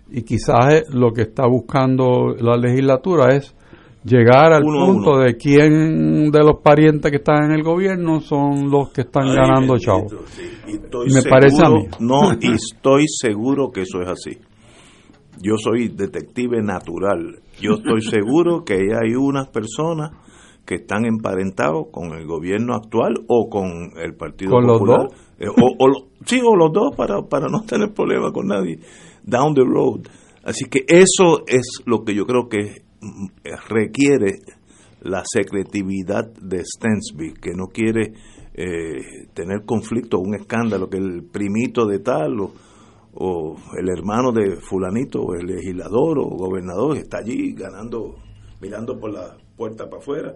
Y quizás eh, lo que está buscando la legislatura es llegar al Uno punto de quién de los parientes que están en el gobierno son los que están Ay, ganando chavo. sí. Me seguro- parece a mí. No, y estoy seguro que eso es así. Yo soy detective natural. Yo estoy seguro que hay unas personas que están emparentados con el gobierno actual o con el Partido ¿Con los Popular. dos? Eh, o, o sí, o los dos para, para no tener problema con nadie. Down the road. Así que eso es lo que yo creo que mm, requiere la secretividad de Stensby, que no quiere eh, tener conflicto, un escándalo, que el primito de tal o, el hermano de fulanito, o el legislador o gobernador está allí ganando, mirando por la puerta para afuera.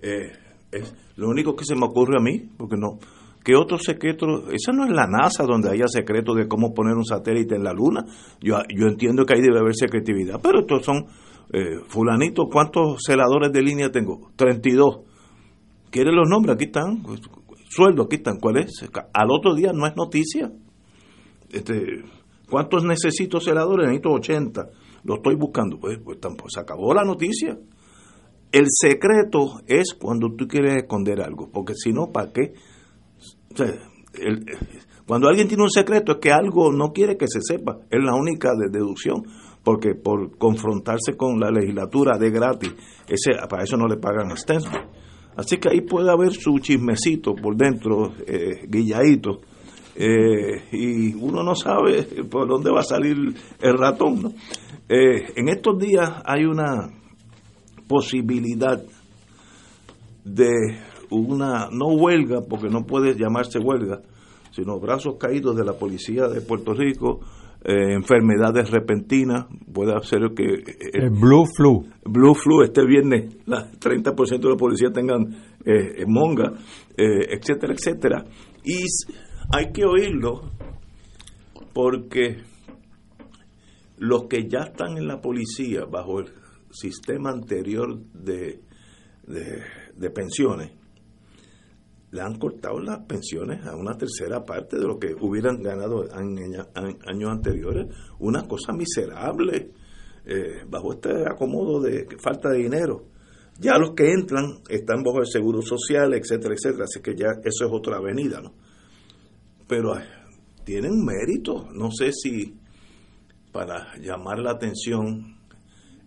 Eh, es lo único que se me ocurre a mí, porque no, ¿qué otro secreto? Esa no es la NASA donde haya secretos de cómo poner un satélite en la Luna. Yo, yo entiendo que ahí debe haber secretividad, pero estos son, eh, fulanito, ¿cuántos celadores de línea tengo? 32. ¿Quiere los nombres? Aquí están. Sueldo, aquí están. ¿Cuál es? Al otro día no es noticia. Este, ¿Cuántos necesito celadores? Necesito 80. Lo estoy buscando. Pues, pues tampoco se acabó la noticia. El secreto es cuando tú quieres esconder algo, porque si no, ¿para qué? El- cuando alguien tiene un secreto es que algo no quiere que se sepa, es la única de- deducción. Porque por confrontarse con la legislatura de gratis, ese para eso no le pagan a. Así que ahí puede haber su chismecito por dentro, eh, guilladito, eh, y uno no sabe por dónde va a salir el ratón. ¿no? Eh, en estos días hay una posibilidad de una, no huelga, porque no puede llamarse huelga, sino brazos caídos de la policía de Puerto Rico, eh, enfermedades repentinas, puede ser que... eh, El Blue Flu. Blue Flu este viernes, la 30% de la policía tengan eh, monga, eh, etcétera, etcétera. Y hay que oírlo porque los que ya están en la policía bajo el sistema anterior de, de, de pensiones, le han cortado las pensiones a una tercera parte de lo que hubieran ganado en años anteriores. Una cosa miserable eh, bajo este acomodo de falta de dinero. Ya los que entran están bajo el seguro social, etcétera, etcétera. Así que ya eso es otra avenida, ¿no? Pero eh, tienen mérito. No sé si para llamar la atención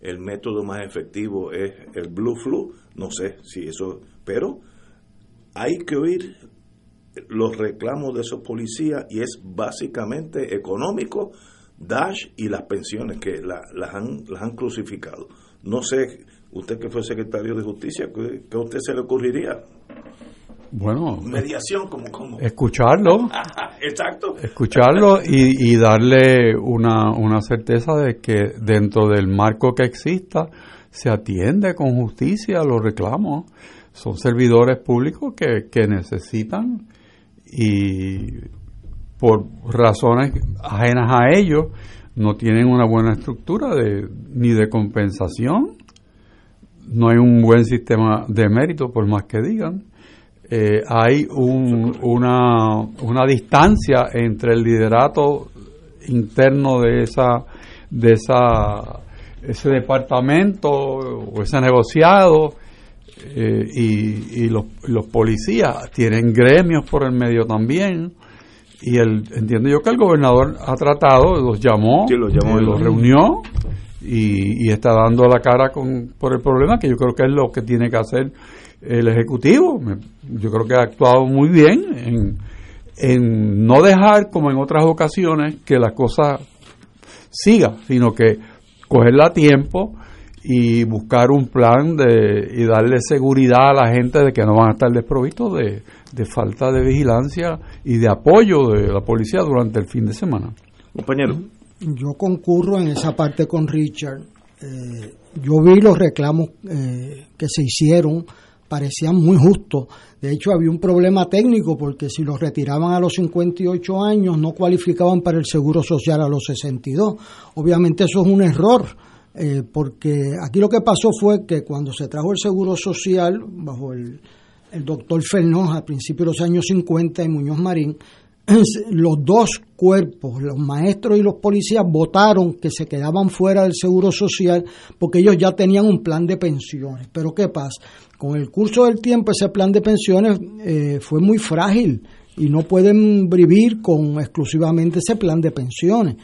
el método más efectivo es el blue flu. No sé si eso. Pero hay que oír los reclamos de esos policías y es básicamente económico, Dash y las pensiones que la- las, han, las han crucificado. No sé, usted que fue secretario de justicia, ¿qué, qué a usted se le ocurriría? Bueno, Mediación, como, como. escucharlo, Exacto. escucharlo y, y darle una, una certeza de que dentro del marco que exista se atiende con justicia los reclamos. Son servidores públicos que, que necesitan y por razones ajenas a ellos no tienen una buena estructura de, ni de compensación, no hay un buen sistema de mérito por más que digan. Eh, hay un- una, una distancia entre el liderato interno de esa de esa ese departamento o ese negociado eh, y, y los, los policías tienen gremios por el medio también. Y el entiendo yo que el gobernador ha tratado los llamó, Sí, los llamó eh, los reunió y, y está dando la cara con, por el problema que yo creo que es lo que tiene que hacer el ejecutivo. Yo creo que ha actuado muy bien en, en no dejar como en otras ocasiones que la cosa siga sino que cogerla a tiempo y buscar un plan de y darle seguridad a la gente de que no van a estar desprovistos de, de falta de vigilancia y de apoyo de la policía durante el fin de semana. Compañero. Yo concurro en esa parte con Richard. Eh, yo vi los reclamos eh, que se hicieron, parecían muy justos. De hecho, había un problema técnico porque si los retiraban a los 58 años no cualificaban para el seguro social a los 62. Obviamente eso es un error. Eh, porque aquí lo que pasó fue que cuando se trajo el seguro social bajo el, el doctor Fernós a principios de los años 50 y Muñoz Marín, los dos cuerpos, los maestros y los policías, votaron que se quedaban fuera del seguro social porque ellos ya tenían un plan de pensiones. Pero ¿qué pasa? Con el curso del tiempo ese plan de pensiones eh, fue muy frágil y no pueden vivir con exclusivamente ese plan de pensiones.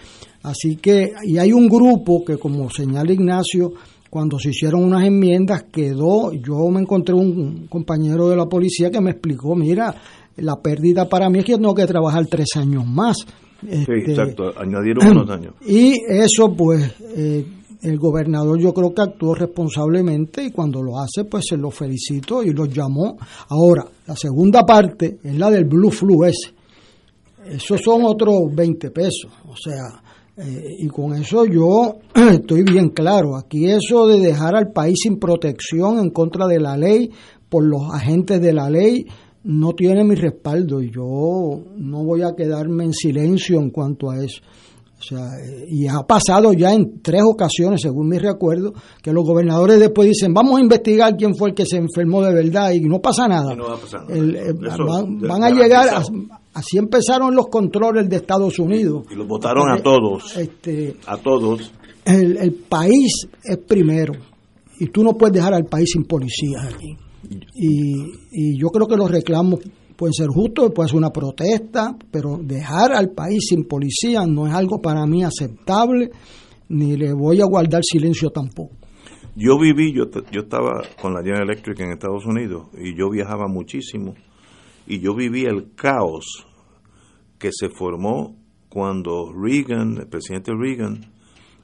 Así que, y hay un grupo que, como señala Ignacio, cuando se hicieron unas enmiendas quedó, yo me encontré un compañero de la policía que me explicó, mira, la pérdida para mí es que yo tengo que trabajar tres años más. Sí, Este, exacto, añadieron unos años. y eso, pues, eh, el gobernador yo creo que actuó responsablemente y cuando lo hace, pues se lo felicito y lo llamó. Ahora, la segunda parte es la del Blue Flu ese. Esos son otros 20 pesos. O sea, eh, y con eso yo estoy bien claro. Aquí eso de dejar al país sin protección en contra de la ley por los agentes de la ley no tiene mi respaldo y yo no voy a quedarme en silencio en cuanto a eso. O sea, y ha pasado ya en tres ocasiones, según mi recuerdo, que los gobernadores después dicen, vamos a investigar quién fue el que se enfermó de verdad y no pasa nada. Y no va a pasar nada. El- Eso van, a llegar, a- así empezaron los controles de Estados Unidos. Y los votaron a Porque, todos. Este, A todos. el, el país es primero y tú no puedes dejar al país sin policías aquí. Y, y yo creo que los reclamos pueden ser justos, puede ser una protesta, pero dejar al país sin policía no es algo para mí aceptable ni le voy a guardar silencio tampoco. Yo viví, yo, yo estaba con la General Electric en Estados Unidos y yo viajaba muchísimo y yo viví el caos que se formó cuando Reagan, el presidente Reagan,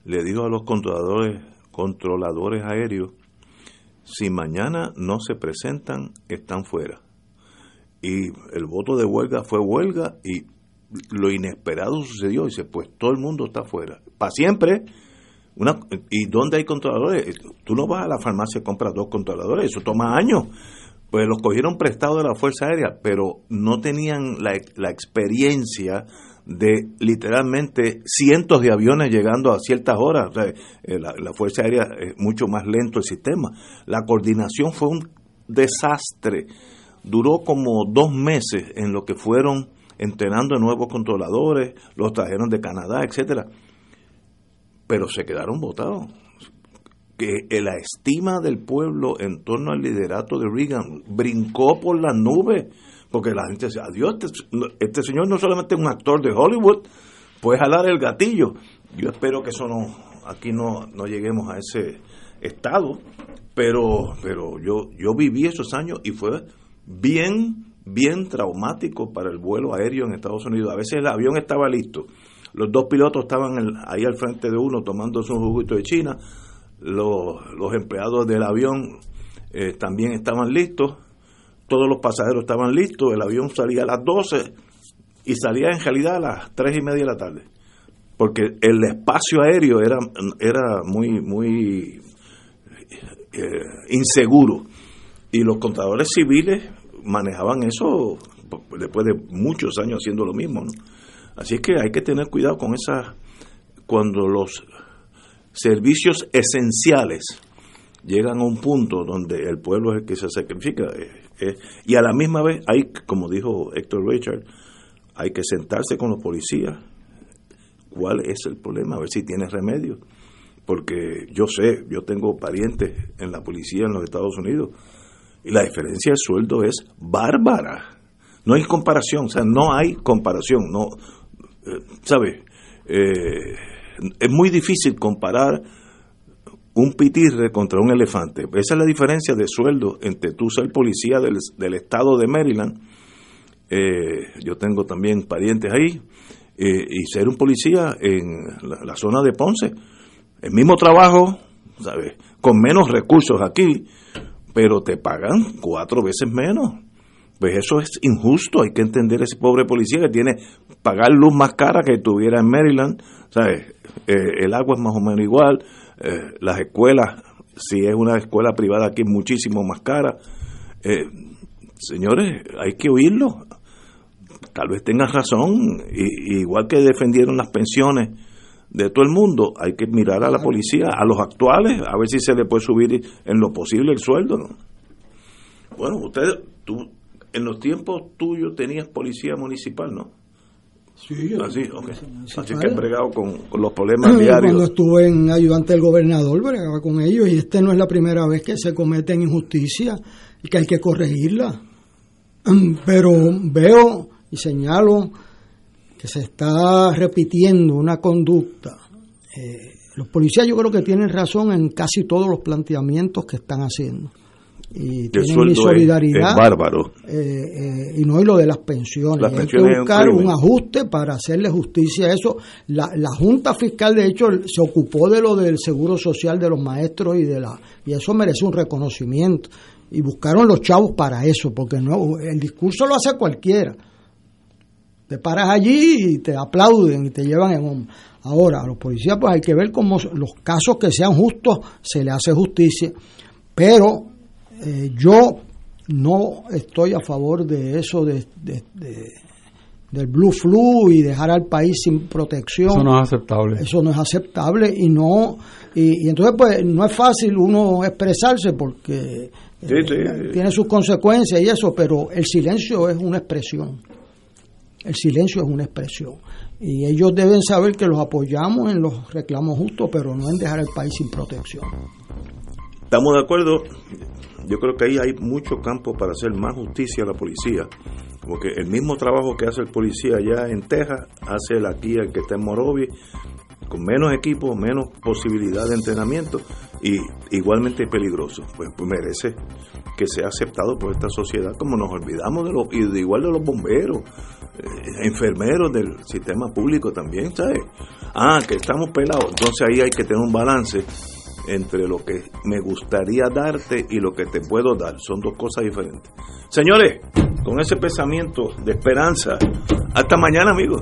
le dijo a los controladores, controladores aéreos, si mañana no se presentan, están fuera. Y el voto de huelga fue huelga y lo inesperado sucedió. Y dice, pues todo el mundo está fuera. Para siempre. Una, ¿Y dónde hay controladores? Tú no vas a la farmacia y compras dos controladores, eso toma años. Pues los cogieron prestados de la Fuerza Aérea, pero no tenían la, la experiencia de literalmente cientos de aviones llegando a ciertas horas. Eh, la Fuerza Aérea es mucho más lento el sistema. La coordinación fue un desastre. Duró como dos meses en lo que fueron entrenando nuevos controladores, los trajeron de Canadá, etcétera pero se quedaron votados. Que la estima del pueblo en torno al liderato de Reagan brincó por las nubes, porque la gente decía, adiós, este, este señor no solamente es un actor de Hollywood, puede jalar el gatillo. Yo espero que eso no, aquí no, no lleguemos a ese estado, pero, pero yo, yo viví esos años y fue bien, bien traumático para el vuelo aéreo en Estados Unidos. A veces el avión estaba listo, los dos pilotos estaban ahí al frente de uno tomándose un juguito de China, los, los empleados del avión eh, también estaban listos, todos los pasajeros estaban listos, el avión salía a las 12 y salía en realidad a las 3 y media de la tarde, porque el espacio aéreo era, era muy, muy eh, inseguro. Y los contadores civiles manejaban eso después de muchos años haciendo lo mismo. Así es que hay que tener cuidado con esa cuando los servicios esenciales llegan a un punto donde el pueblo es el que se sacrifica eh, eh, y a la misma vez hay, como dijo Héctor Richard, hay que sentarse con los policías. ¿Cuál es el problema? A ver si tiene remedio. Porque yo sé, yo tengo parientes en la policía en los Estados Unidos y la diferencia de sueldo es bárbara. No hay comparación, o sea, no hay comparación. No, eh, ¿Sabe? Eh, es muy difícil comparar un pitirre contra un elefante. Esa es la diferencia de sueldo entre tú ser policía del, del estado de Maryland, eh, yo tengo también parientes ahí, eh, y ser un policía en la, la zona de Ponce. El mismo trabajo, ¿sabes? Con menos recursos aquí, pero te pagan cuatro veces menos. Pues eso es injusto, hay que entender ese pobre policía que tiene pagar luz más cara que tuviera en Maryland, ¿sabes? Eh, el agua es más o menos igual, eh, las escuelas, si es una escuela privada aquí, es muchísimo más cara. Eh, señores, hay que oírlo. Tal vez tengas razón, y, y igual que defendieron las pensiones de todo el mundo, hay que mirar a la policía, a los actuales, a ver si se le puede subir en lo posible el sueldo. ¿no? Bueno, usted, tú, en los tiempos tuyos tenías policía municipal, ¿no? Sí, Así, ok. Así que he bregado con, con los problemas diarios. Cuando estuve en ayudante del gobernador, bregaba con ellos y este no es la primera vez que se cometen injusticias y que hay que corregirla. Pero veo y señalo que se está repitiendo una conducta. Eh, los policías yo creo que tienen razón en casi todos los planteamientos que están haciendo. Y El tienen mi solidaridad. es bárbaro. eh, eh, y no y lo de las pensiones. Las Hay pensiones que un buscar un, crimen. ajuste para hacerle justicia a eso. La, la Junta Fiscal, de hecho, se ocupó de lo del seguro social de los maestros y de la y eso merece un reconocimiento. Y buscaron los chavos para eso, porque no el discurso lo hace cualquiera. Te paras allí y te aplauden y te llevan en hombro. Ahora, a los policías pues hay que ver cómo los casos que sean justos se le hace justicia. Pero eh, yo no estoy a favor de eso de, de- de- del blue flu y dejar al país sin protección. Eso no es aceptable. Eso no es aceptable y no y, y entonces pues no es fácil uno expresarse porque eh, Sí, sí. tiene sus consecuencias y eso, pero el silencio es una expresión. El silencio es una expresión. Y ellos deben saber que los apoyamos en los reclamos justos, pero no en dejar el país sin protección. Estamos de acuerdo. Yo creo que ahí hay mucho campo para hacer más justicia a la policía. Porque el mismo trabajo que hace el policía allá en Texas, hace el aquí el que está en Morovi. con menos equipo, menos posibilidad de entrenamiento y igualmente peligroso. Pues, pues merece que sea aceptado por esta sociedad, como nos olvidamos de los, igual de los bomberos, enfermeros del sistema público también, ¿sabes? Ah, que estamos pelados. Entonces ahí hay que tener un balance entre lo que me gustaría darte y lo que te puedo dar. Son dos cosas diferentes. Señores, con ese pensamiento de esperanza, hasta mañana, amigos.